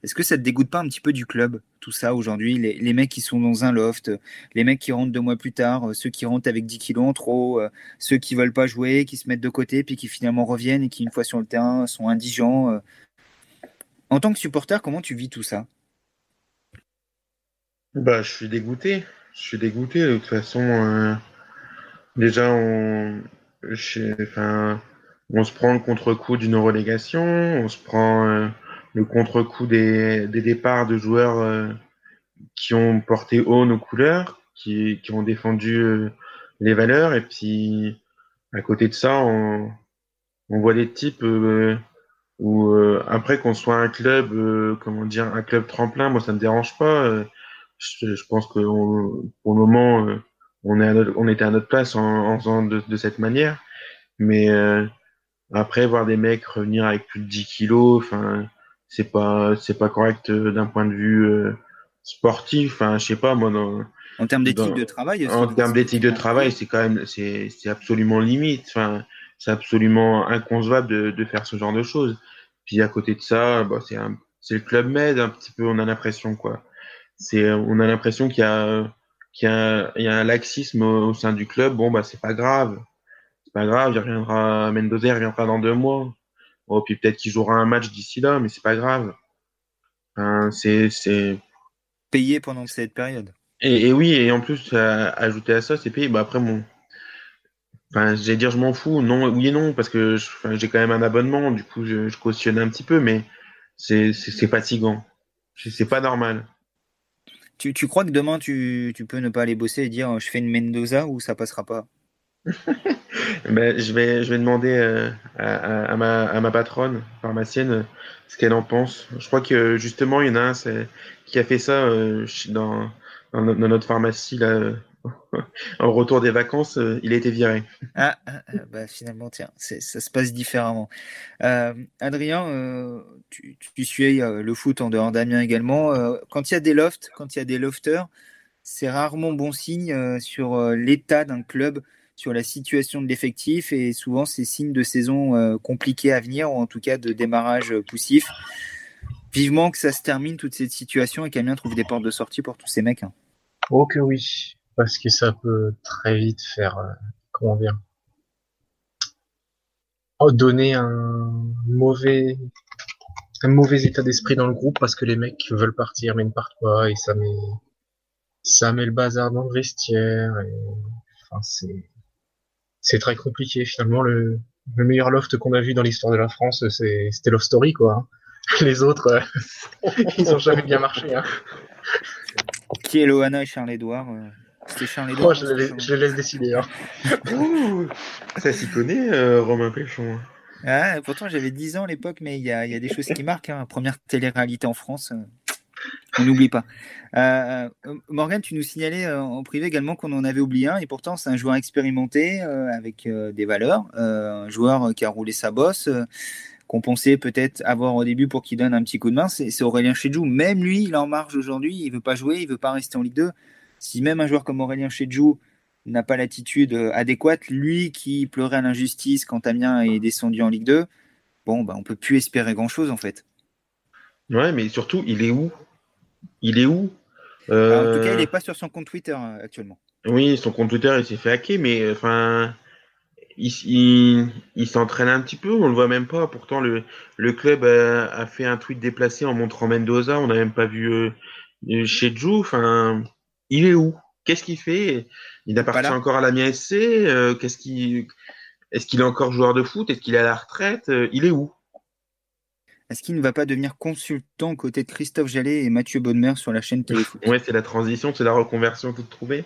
est-ce que ça te dégoûte pas un petit peu du club, tout ça aujourd'hui les, mecs qui sont dans un loft, les mecs qui rentrent deux mois plus tard, euh, ceux qui rentrent avec 10 kilos en trop, euh, ceux qui veulent pas jouer, qui se mettent de côté, puis qui finalement reviennent et qui, une fois sur le terrain, sont indigents. En tant que supporter, comment tu vis tout ça? Bah, Je suis dégoûté. Je suis dégoûté. De toute façon, euh, déjà, on, enfin, on se prend le contre-coup d'une relégation, on se prend le contre-coup des, des, départs de joueurs euh, qui ont porté haut nos couleurs, qui, qui ont défendu euh, les valeurs. Et puis, à côté de ça, on, on voit des types euh, où, après qu'on soit un club, comment dire, un club tremplin, moi, ça me dérange pas. Je, je, pense que pour le moment, on, est à notre, on était à notre place en, en faisant de, de cette manière. Mais après, voir des mecs revenir avec plus de 10 kilos, enfin, c'est pas c'est pas correct euh, d'un point de vue euh, sportif. Enfin, je sais pas moi. Dans, en termes d'éthique de travail. En termes d'éthique de travail, c'est quand même c'est c'est absolument limite. Enfin, c'est absolument inconcevable de, de faire ce genre de choses. Puis à côté de ça, bah, c'est un c'est le club med un petit peu. On a l'impression quoi. C'est on a l'impression qu'il y a qu'il y a, il y a un laxisme au, sein du club. Bon bah c'est pas grave. C'est pas grave. Il reviendra Mendoza, il reviendra dans deux mois. Oh, puis peut-être qu'il jouera un match d'ici là, mais c'est pas grave. c'est payé pendant cette période. Et, oui, et en plus, ajouter à ça, c'est payé. Bah après, bon, enfin, j'allais dire, je m'en fous. Non, oui et non, parce que j'ai quand même un abonnement, du coup, je, cautionne un petit peu, mais c'est fatigant. C'est pas normal. Tu, tu, crois que demain, tu, tu, peux ne pas aller bosser et dire je fais une Mendoza ou ça passera pas ben, je, vais, je vais demander euh, à, à, ma, à ma patronne pharmacienne ce qu'elle en pense. Je crois que justement, il y en a un qui a fait ça euh, dans, dans, notre pharmacie là, en retour des vacances, euh, il a été viré. Ah, ah, ah bah finalement, tiens, ça se passe différemment. Adrien, tu, tu suis le foot en dehors d'Amiens également. quand il y a des lofts, quand il y a des lofters, c'est rarement bon signe sur l'état d'un club sur la situation de l'effectif et souvent c'est signe de saison euh, compliquée à venir ou en tout cas de démarrage poussif. Vivement que ça se termine toute cette situation et qu'Amiens trouve des portes de sortie pour tous ces mecs. Hein. Oh que oui, parce que ça peut très vite faire, euh, comment dire, oh, donner un mauvais, un mauvais état d'esprit dans le groupe parce que les mecs veulent partir mais ne partent pas et ça met, ça met le bazar dans le vestiaire et, enfin c'est, c'est très compliqué. Finalement, le, le meilleur loft qu'on a vu dans l'histoire de la France, c'était Love Story, quoi. Hein. Les autres, euh, ils ont jamais bien marché. Hein. Qui est Loana et Charles-Édouard euh, C'était Charles-Édouard je, je, laisse décider. Hein. ça s'y connaît, euh, Romain Péchon. Ah, pourtant, j'avais 10 ans à l'époque, mais il y a, y a, des choses qui marquent. Hein. Première télé-réalité en France. On n'oublie pas. Euh, euh, Morgan, tu nous signalais euh, en privé également qu'on en avait oublié un, et pourtant c'est un joueur expérimenté avec des valeurs, un joueur qui a roulé sa bosse, qu'on pensait peut-être avoir au début pour qu'il donne un petit coup de main, c'est Aurélien Chedjou. Même lui, il est en marge aujourd'hui, il veut pas jouer, il veut pas rester en Ligue 2. Si même un joueur comme Aurélien Chedjou n'a pas l'attitude adéquate, lui qui pleurait à l'injustice quand Amiens est descendu en Ligue 2, bon, bah, on peut plus espérer grand-chose en fait. Ouais, mais surtout, il est où? Il est où? Euh, En tout cas, il n'est pas sur son compte Twitter euh, actuellement. Oui, son compte Twitter, il s'est fait hacker, mais enfin, il, il, s'entraîne un petit peu, on le voit même pas. Pourtant, le, le club a, fait un tweet déplacé en montrant Mendoza. On n'a même pas vu euh, chez Jou. Enfin, il est où? Qu'est-ce qu'il fait? Il appartient encore à la MSC euh, Qu'est-ce qui Est-ce qu'il est encore joueur de foot? Est-ce qu'il est à la retraite? Euh, Il est où? Est-ce qu'il ne va pas devenir consultant aux côtés de Christophe Jallet et Mathieu Bonnemer sur la chaîne Téléfoot Ouais, c'est la transition, c'est la reconversion toute trouvée.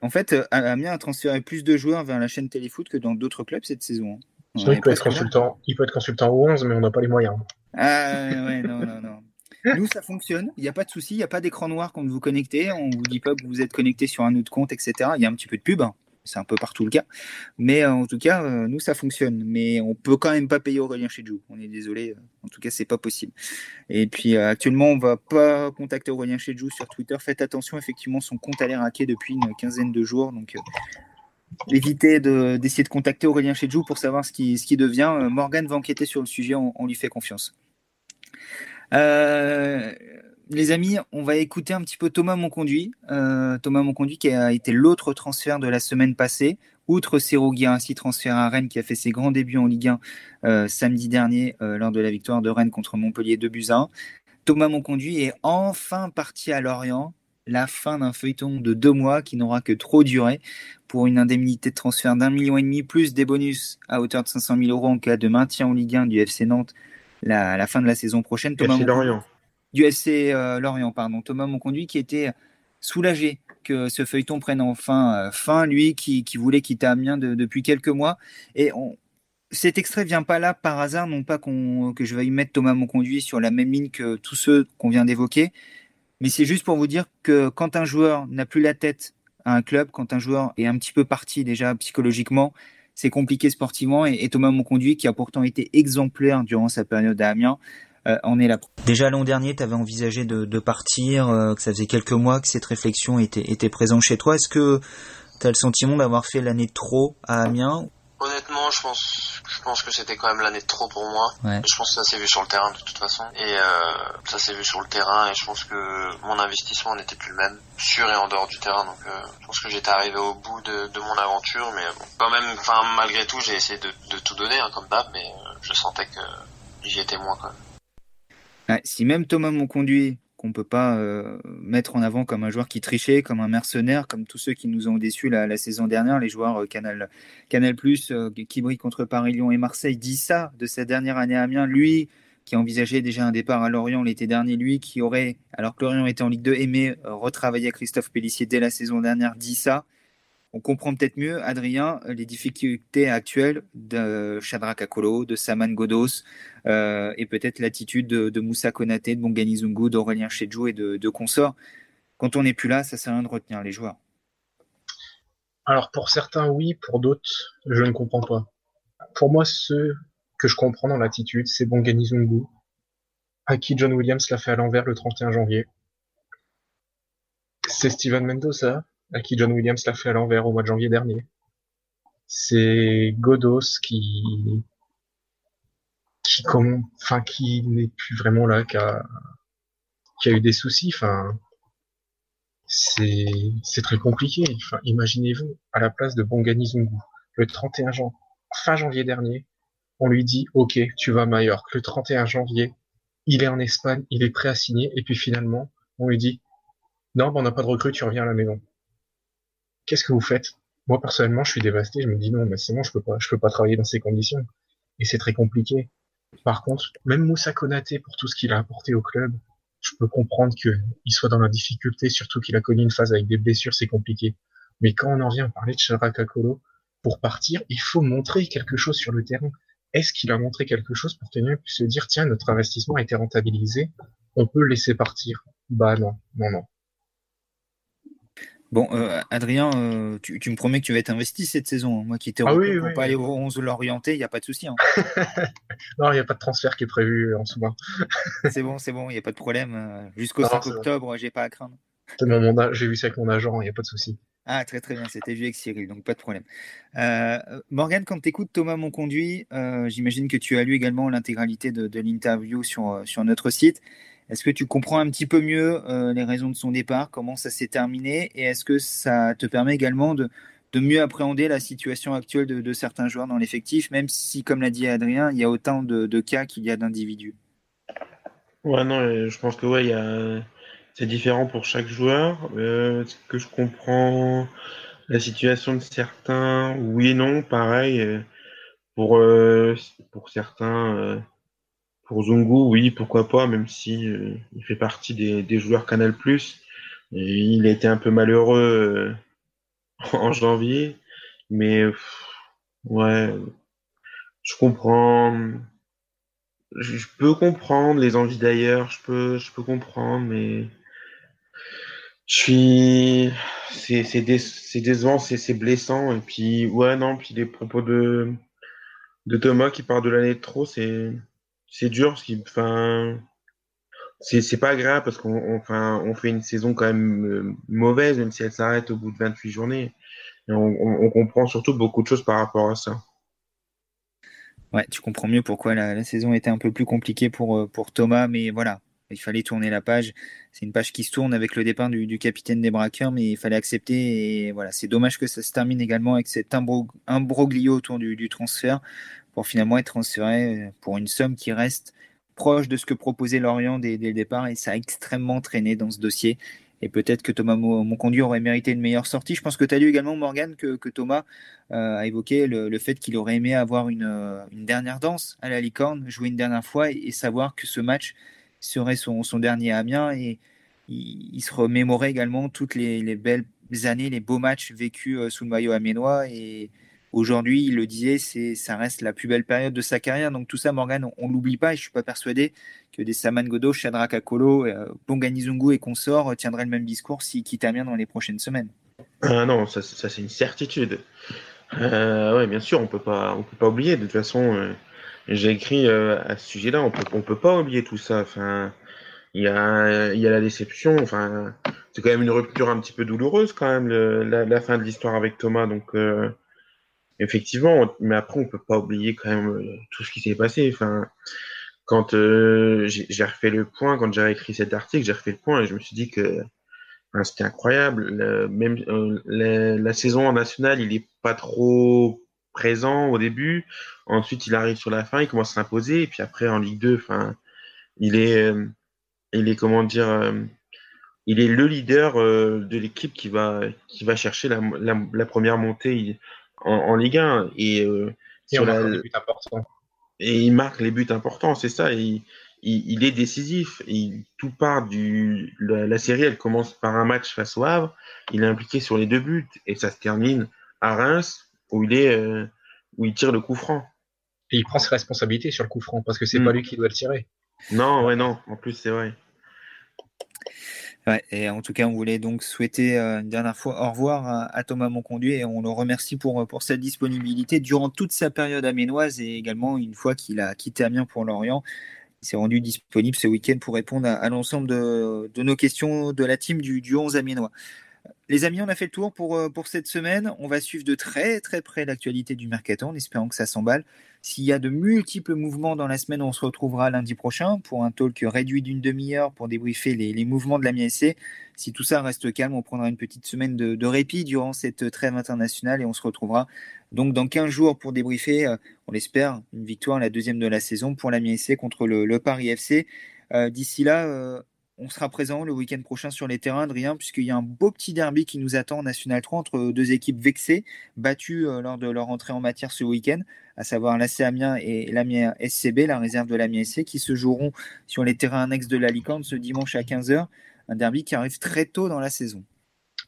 En fait, euh, Amiens a transféré plus de joueurs vers la chaîne Téléfoot que dans d'autres clubs cette saison. Hein. il, peut être consultant, il peut être consultant au 11, mais on n'a pas les moyens. Ah ouais, non, non, non. Nous, ça fonctionne. Il n'y a pas de souci. Il n'y a pas d'écran noir quand vous vous connectez. On ne vous dit pas que vous êtes connecté sur un autre compte, etc. Il y a un petit peu de pub. Hein c'est un peu partout le cas. Mais euh, en tout cas, euh, nous, ça fonctionne. Mais on peut quand même pas payer Aurélien Chedjou. On est désolé. Euh, en tout cas, c'est pas possible. Et puis, actuellement, on va pas contacter Aurélien Chedjou sur Twitter. Faites attention, effectivement, son compte a l'air hacké depuis une quinzaine de jours. Donc, évitez d'essayer de, contacter Aurélien Chedjou pour savoir ce qui, devient. Morgan va enquêter sur le sujet. On lui fait confiance. Euh, les amis, on va écouter un petit peu Thomas Monconduit. Euh, Thomas Monconduit qui a été l'autre transfert de la semaine passée. Outre Serro ainsi transfert à Rennes qui a fait ses grands débuts en Ligue 1 euh, samedi dernier lors de la victoire de Rennes contre Montpellier 2 buts 1. Thomas Monconduit est enfin parti à Lorient. La fin d'un feuilleton de deux mois qui n'aura que trop duré pour une indemnité de transfert d'un million et demi plus des bonus à hauteur de 500 000 euros en cas de maintien en Ligue 1 du FC Nantes la fin de la saison prochaine. Thomas Lorient du SC euh, Lorient, pardon, Thomas Monconduit, qui était soulagé que ce feuilleton prenne enfin euh, fin, lui qui, voulait quitter Amiens depuis quelques mois. Et cet extrait vient pas là par hasard, non pas qu'on, que je vais y mettre Thomas Monconduit sur la même ligne que tous ceux qu'on vient d'évoquer, mais c'est juste pour vous dire que quand un joueur n'a plus la tête à un club, quand un joueur est un petit peu parti déjà psychologiquement, c'est compliqué sportivement. Et, Thomas Monconduit, qui a pourtant été exemplaire durant sa période à Amiens, euh, on est là. Déjà l'an dernier, tu avais envisagé de, partir, euh, que ça faisait quelques mois que cette réflexion était, présente chez toi. Est-ce que tu as le sentiment d'avoir fait l'année trop à Amiens Honnêtement, je pense, je pense que c'était quand même l'année de trop pour moi. Je pense que ça s'est vu sur le terrain de toute façon. Et euh, ça s'est vu sur le terrain et je pense que mon investissement n'était plus le même, sur et en dehors du terrain. Donc je pense que j'étais arrivé au bout de, mon aventure. Mais bon, quand même, enfin malgré tout, j'ai essayé de, tout donner hein, comme d'hab, mais je sentais que j'y étais moins quand même si même Thomas Monconduit, qu'on peut pas euh, mettre en avant comme un joueur qui trichait, comme un mercenaire, comme tous ceux qui nous ont déçus la, saison dernière, les joueurs euh, Canal, Canal euh, qui brillent contre Paris, Lyon et Marseille, dit ça de sa dernière année à Amiens. Lui, qui envisageait déjà un départ à Lorient l'été dernier, lui qui aurait, alors que Lorient était en Ligue 2, aimé retravailler Christophe Pellissier dès la saison dernière, dit ça on comprend peut-être mieux, Adrien, les difficultés actuelles de Shadrach Akolo, de Saman Godos, euh, et peut-être l'attitude de, Moussa Konaté, de Bongani Zungu, d'Aurélien Chedjou et de, consorts. Quand on n'est plus là, ça sert à rien de retenir les joueurs. Alors pour certains, oui, pour d'autres, je ne comprends pas. Pour moi, ceux que je comprends dans l'attitude, c'est Bongani Zungu, à qui John Williams l'a fait à l'envers le 31 janvier. C'est Steven Mendoza, à qui John Williams l'a fait à l'envers au mois de janvier dernier. C'est Godos qui qui enfin qui n'est plus vraiment là, qui a, qui a eu des soucis. Enfin, c'est c'est très compliqué. Enfin, imaginez-vous à la place de Bongani Zungu le 31 janvier, fin janvier dernier, on lui dit OK, tu vas à Majorque. Le 31 janvier, il est en Espagne, il est prêt à signer, et puis finalement, on lui dit non, on n'a pas de recrue, tu reviens à la maison qu'est-ce que vous faites? Moi personnellement, je suis dévasté. Je me dis non, mais c'est bon, je peux pas, je peux pas travailler dans ces conditions. Et c'est très compliqué. Par contre, même Moussa Konaté, pour tout ce qu'il a apporté au club, je peux comprendre qu'il soit dans la difficulté, surtout qu'il a connu une phase avec des blessures, c'est compliqué. Mais quand on en vient à parler de Shadrach pour partir, il faut montrer quelque chose sur le terrain. Est-ce qu'il a montré quelque chose pour que puisse se dire, tiens, notre investissement a été rentabilisé, on peut le laisser partir? Bah non, non, non. Bon, euh, Adrien, euh, tu, me promets que tu vas être investi cette saison. Hein. Moi qui t'ai ah oui, pour pas aller au 11 l'orienter, il n'y a pas de souci. Hein. non, il n'y a pas de transfert qui est prévu en sous c'est bon, c'est bon, il n'y a pas de problème. Euh, jusqu'au 5 octobre, j'ai pas à craindre. j'ai vu ça avec mon agent, il n'y a pas de souci. Ah, très très bien, c'était vu avec Cyril, donc pas de problème. Morgane, quand tu écoutes Thomas Monconduit, j'imagine que tu as lu également l'intégralité de, de l'interview sur, sur notre site. Est-ce que tu comprends un petit peu mieux euh, les raisons de son départ, comment ça s'est terminé, et est-ce que ça te permet également de, mieux appréhender la situation actuelle de, certains joueurs dans l'effectif, même si, comme l'a dit Adrien, il y a autant de, cas qu'il y a d'individus? Ouais, non, je pense que ouais, c'est différent pour chaque joueur. Euh, ce que je comprends, la situation de certains, oui et non, pareil. Euh, euh, pour certains, pour Zungu, oui, pourquoi pas, même si il fait partie des, joueurs Canal+. il a été un peu malheureux en janvier. Mais ouais, je comprends. Je, peux comprendre les envies d'ailleurs, je peux, je peux comprendre, mais je suis. C'est c'est décevant, c'est blessant. Et puis, ouais, non, puis les propos de, de Thomas qui part de l'année de trop, c'est dur. Parce enfin, c'est pas grave parce qu'on enfin, on fait une saison quand même euh, mauvaise, même si elle s'arrête au bout de 28 journées. Et on, comprend surtout beaucoup de choses par rapport à ça. Ouais, tu comprends mieux pourquoi la, saison était un peu plus compliquée pour, euh, pour Thomas, mais voilà, il fallait tourner la page. C'est une page qui se tourne avec le départ du, capitaine des braqueurs, mais il fallait accepter. Et voilà, c'est dommage que ça se termine également avec cet imbroglio autour du, transfert pour finalement être transféré euh, pour une somme qui reste proche de ce que proposait Lorient dès, le départ et ça a extrêmement traîné dans ce dossier. Et peut-être que Thomas Monconduit aurait mérité une meilleure sortie. Je pense que tu as lu également, Morgan, que, Thomas euh, a évoqué le, fait qu'il aurait aimé avoir une, euh, dernière danse à la licorne, jouer une dernière fois et, savoir que ce match serait son, dernier Amiens. Et il, se remémorait également toutes les, les, belles années, les beaux matchs vécus euh, sous le maillot amiénois. Et, Aujourd'hui, il le disait, ça reste la plus belle période de sa carrière. Donc tout ça, Morgan, on, ne l'oublie pas. Et je suis pas persuadé que des Saman Godo, Shadrach Akolo, euh, Bonganizungu et consorts tiendraient le même discours s'ils quittent Amiens dans les prochaines semaines. Ah non, ça, c'est une certitude. Euh, ouais, bien sûr, on peut pas, on peut pas oublier. De toute façon, j'ai écrit euh, à ce sujet-là, on peut, on peut pas oublier tout ça. Enfin, il y a, y a la déception. Enfin, c'est quand même une rupture un petit peu douloureuse quand même la, la, fin de l'histoire avec Thomas. Donc effectivement, mais après, on peut pas oublier quand même euh, tout ce qui s'est passé. Enfin, quand euh, j'ai refait le point, quand j'ai écrit cet article, j'ai refait le point et je me suis dit que c'était incroyable. même euh, la, saison en nationale, il est pas trop présent au début. Ensuite, il arrive sur la fin, il commence à s'imposer. Et puis après, en Ligue 2, enfin, il est, il est comment dire, il est le leader de l'équipe qui va, qui va chercher la, la première montée en, Ligue 1 et, euh, sur la, les buts importants. Et il marque les buts importants, c'est ça. il, il, est décisif. Il, tout part du la, série, elle commence par un match face au Havre. Il est impliqué sur les deux buts et ça se termine à Reims où il est euh, où il tire le coup franc. Et il prend ses responsabilités sur le coup franc parce que c'est mm. pas lui qui doit le tirer. Non, ouais, non. En plus, c'est vrai et en tout cas, on voulait donc souhaiter euh, une dernière fois au revoir à, Thomas Monconduit et on le remercie pour, pour cette disponibilité durant toute sa période aménoise et également une fois qu'il a quitté Amiens pour Lorient. Il s'est rendu disponible ce week-end pour répondre à, l'ensemble de, nos questions de la team du, du 11 amiénois. Les amis, on a fait le tour pour, euh, pour cette semaine. On va suivre de très très près l'actualité du mercato en espérant que ça s'emballe. S'il y a de multiples mouvements dans la semaine, on se retrouvera lundi prochain pour un talk réduit d'une demi-heure pour débriefer les, mouvements de la MSC. Si tout ça reste calme, on prendra une petite semaine de, répit durant cette trêve internationale et on se retrouvera donc dans 15 jours pour débriefer, euh, on l'espère, une victoire, la deuxième de la saison pour la MSC contre le, Paris FC. Euh, d'ici là, on sera présent le week-end prochain sur les terrains, Adrien, puisqu'il y a un beau petit derby qui nous attend en National 3 entre deux équipes vexées, battues euh, lors de leur entrée en matière ce week-end, à savoir l'AC Amiens et l'Amiens SCB, la réserve de l'Amiens SC, qui se joueront sur les terrains annexes de la Licorde ce dimanche à 15h. Un derby qui arrive très tôt dans la saison.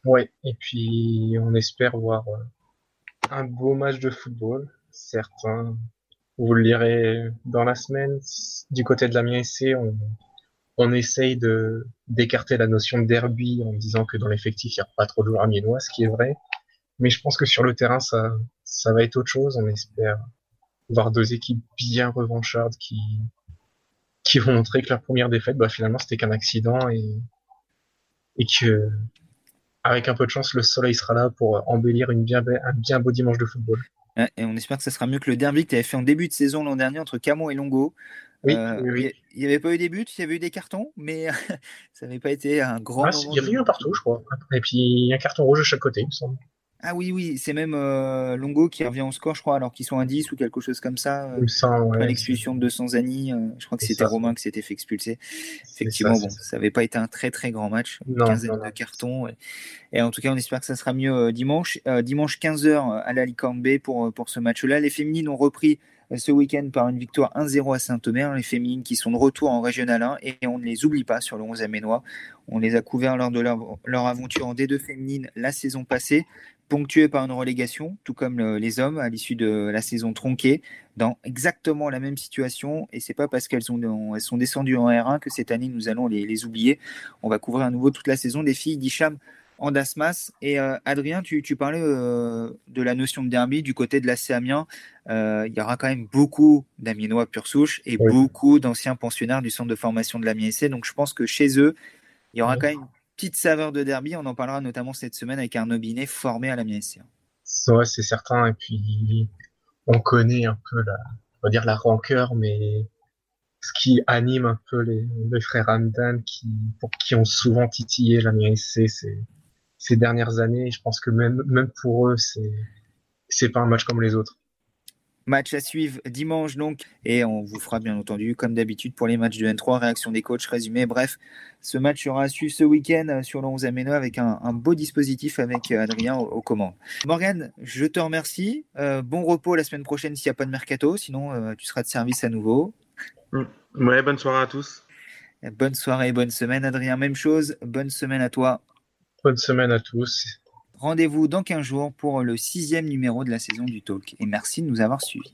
Oui, et puis on espère voir euh, un beau match de football. Certains, vous le lirez dans la semaine. Du côté de l'Amiens SC, on essaye de d'écarter la notion de derby en disant que dans l'effectif il n'y a pas trop de joueurs amiénois, ce qui est vrai. Mais je pense que sur le terrain ça ça va être autre chose. On espère voir deux équipes bien revanchardes qui qui vont montrer que leur première défaite, bah finalement c'était qu'un accident et et que avec un peu de chance le soleil sera là pour embellir une bien un bien beau dimanche de football. Et on espère que ça sera mieux que le derby que tu avais fait en début de saison l'an dernier entre Camon et Longo. Euh, il n'y avait pas eu des buts, il y avait eu des cartons, mais ça n'avait pas été un grand. Ah, il y avait eu un partout, je crois. Et puis un carton rouge de chaque côté, il me semble. Ah oui, oui, c'est même euh, Longo qui revient au score, je crois, alors qu'ils sont à 10 ou quelque chose comme ça. Euh, l'expulsion de 200 Annie, euh, je crois que c'était Romain qui s'était fait expulser. Effectivement, ça, bon, ça n'avait pas été un très très grand match, non, quinzaine de cartons. Et, en tout cas, on espère que ça sera mieux dimanche. dimanche 15h à la Licorne B pour, pour ce match-là. Les féminines ont repris ce week-end par une victoire 1-0 à Saint-Omer. Les féminines qui sont de retour en Régional 1 et on ne les oublie pas sur le 11 aménois. On les a couverts lors de leur, aventure en D2 féminine la saison passée ponctué par une relégation, tout comme les hommes à l'issue de la saison tronquée, dans exactement la même situation. Et c'est pas parce qu'elles sont, elles sont descendues en R1 que cette année nous allons les, oublier. On va couvrir à nouveau toute la saison des filles d'Icham en Dasmas. Et euh, Adrien, tu, parlais euh, de la notion de derby du côté de la Amiens. Euh, il y aura quand même beaucoup d'Amiénois pure souche et beaucoup d'anciens pensionnaires du centre de formation de l'Amiens Donc je pense que chez eux, il y aura quand même petite saveur de derby. On en parlera notamment cette semaine avec un Binet formé à la MSC. Ouais, c'est certain. Et puis, on connaît un peu la, on va dire la rancœur, mais ce qui anime un peu les, frères Hamdan qui, pour qui ont souvent titillé la MSC ces, ces dernières années. Je pense que même, même pour eux, c'est, c'est pas un match comme les autres. Match à suivre dimanche donc, et on vous fera bien entendu, comme d'habitude, pour les matchs de N3, réaction des coachs, résumé. Bref, ce match sera à suivre ce week-end euh, sur le 11 Ameno avec un, beau dispositif avec euh, Adrien aux, commandes. Morgan, je te remercie. Euh, bon repos la semaine prochaine s'il n'y a pas de mercato, sinon tu seras de service à nouveau. Mm. Ouais, bonne soirée à tous. Bonne soirée et bonne semaine, Adrien. Même chose, bonne semaine à toi. Bonne semaine à tous. Rendez-vous dans 15 jours pour le sixième numéro de la saison du Talk. Et merci de nous avoir suivis.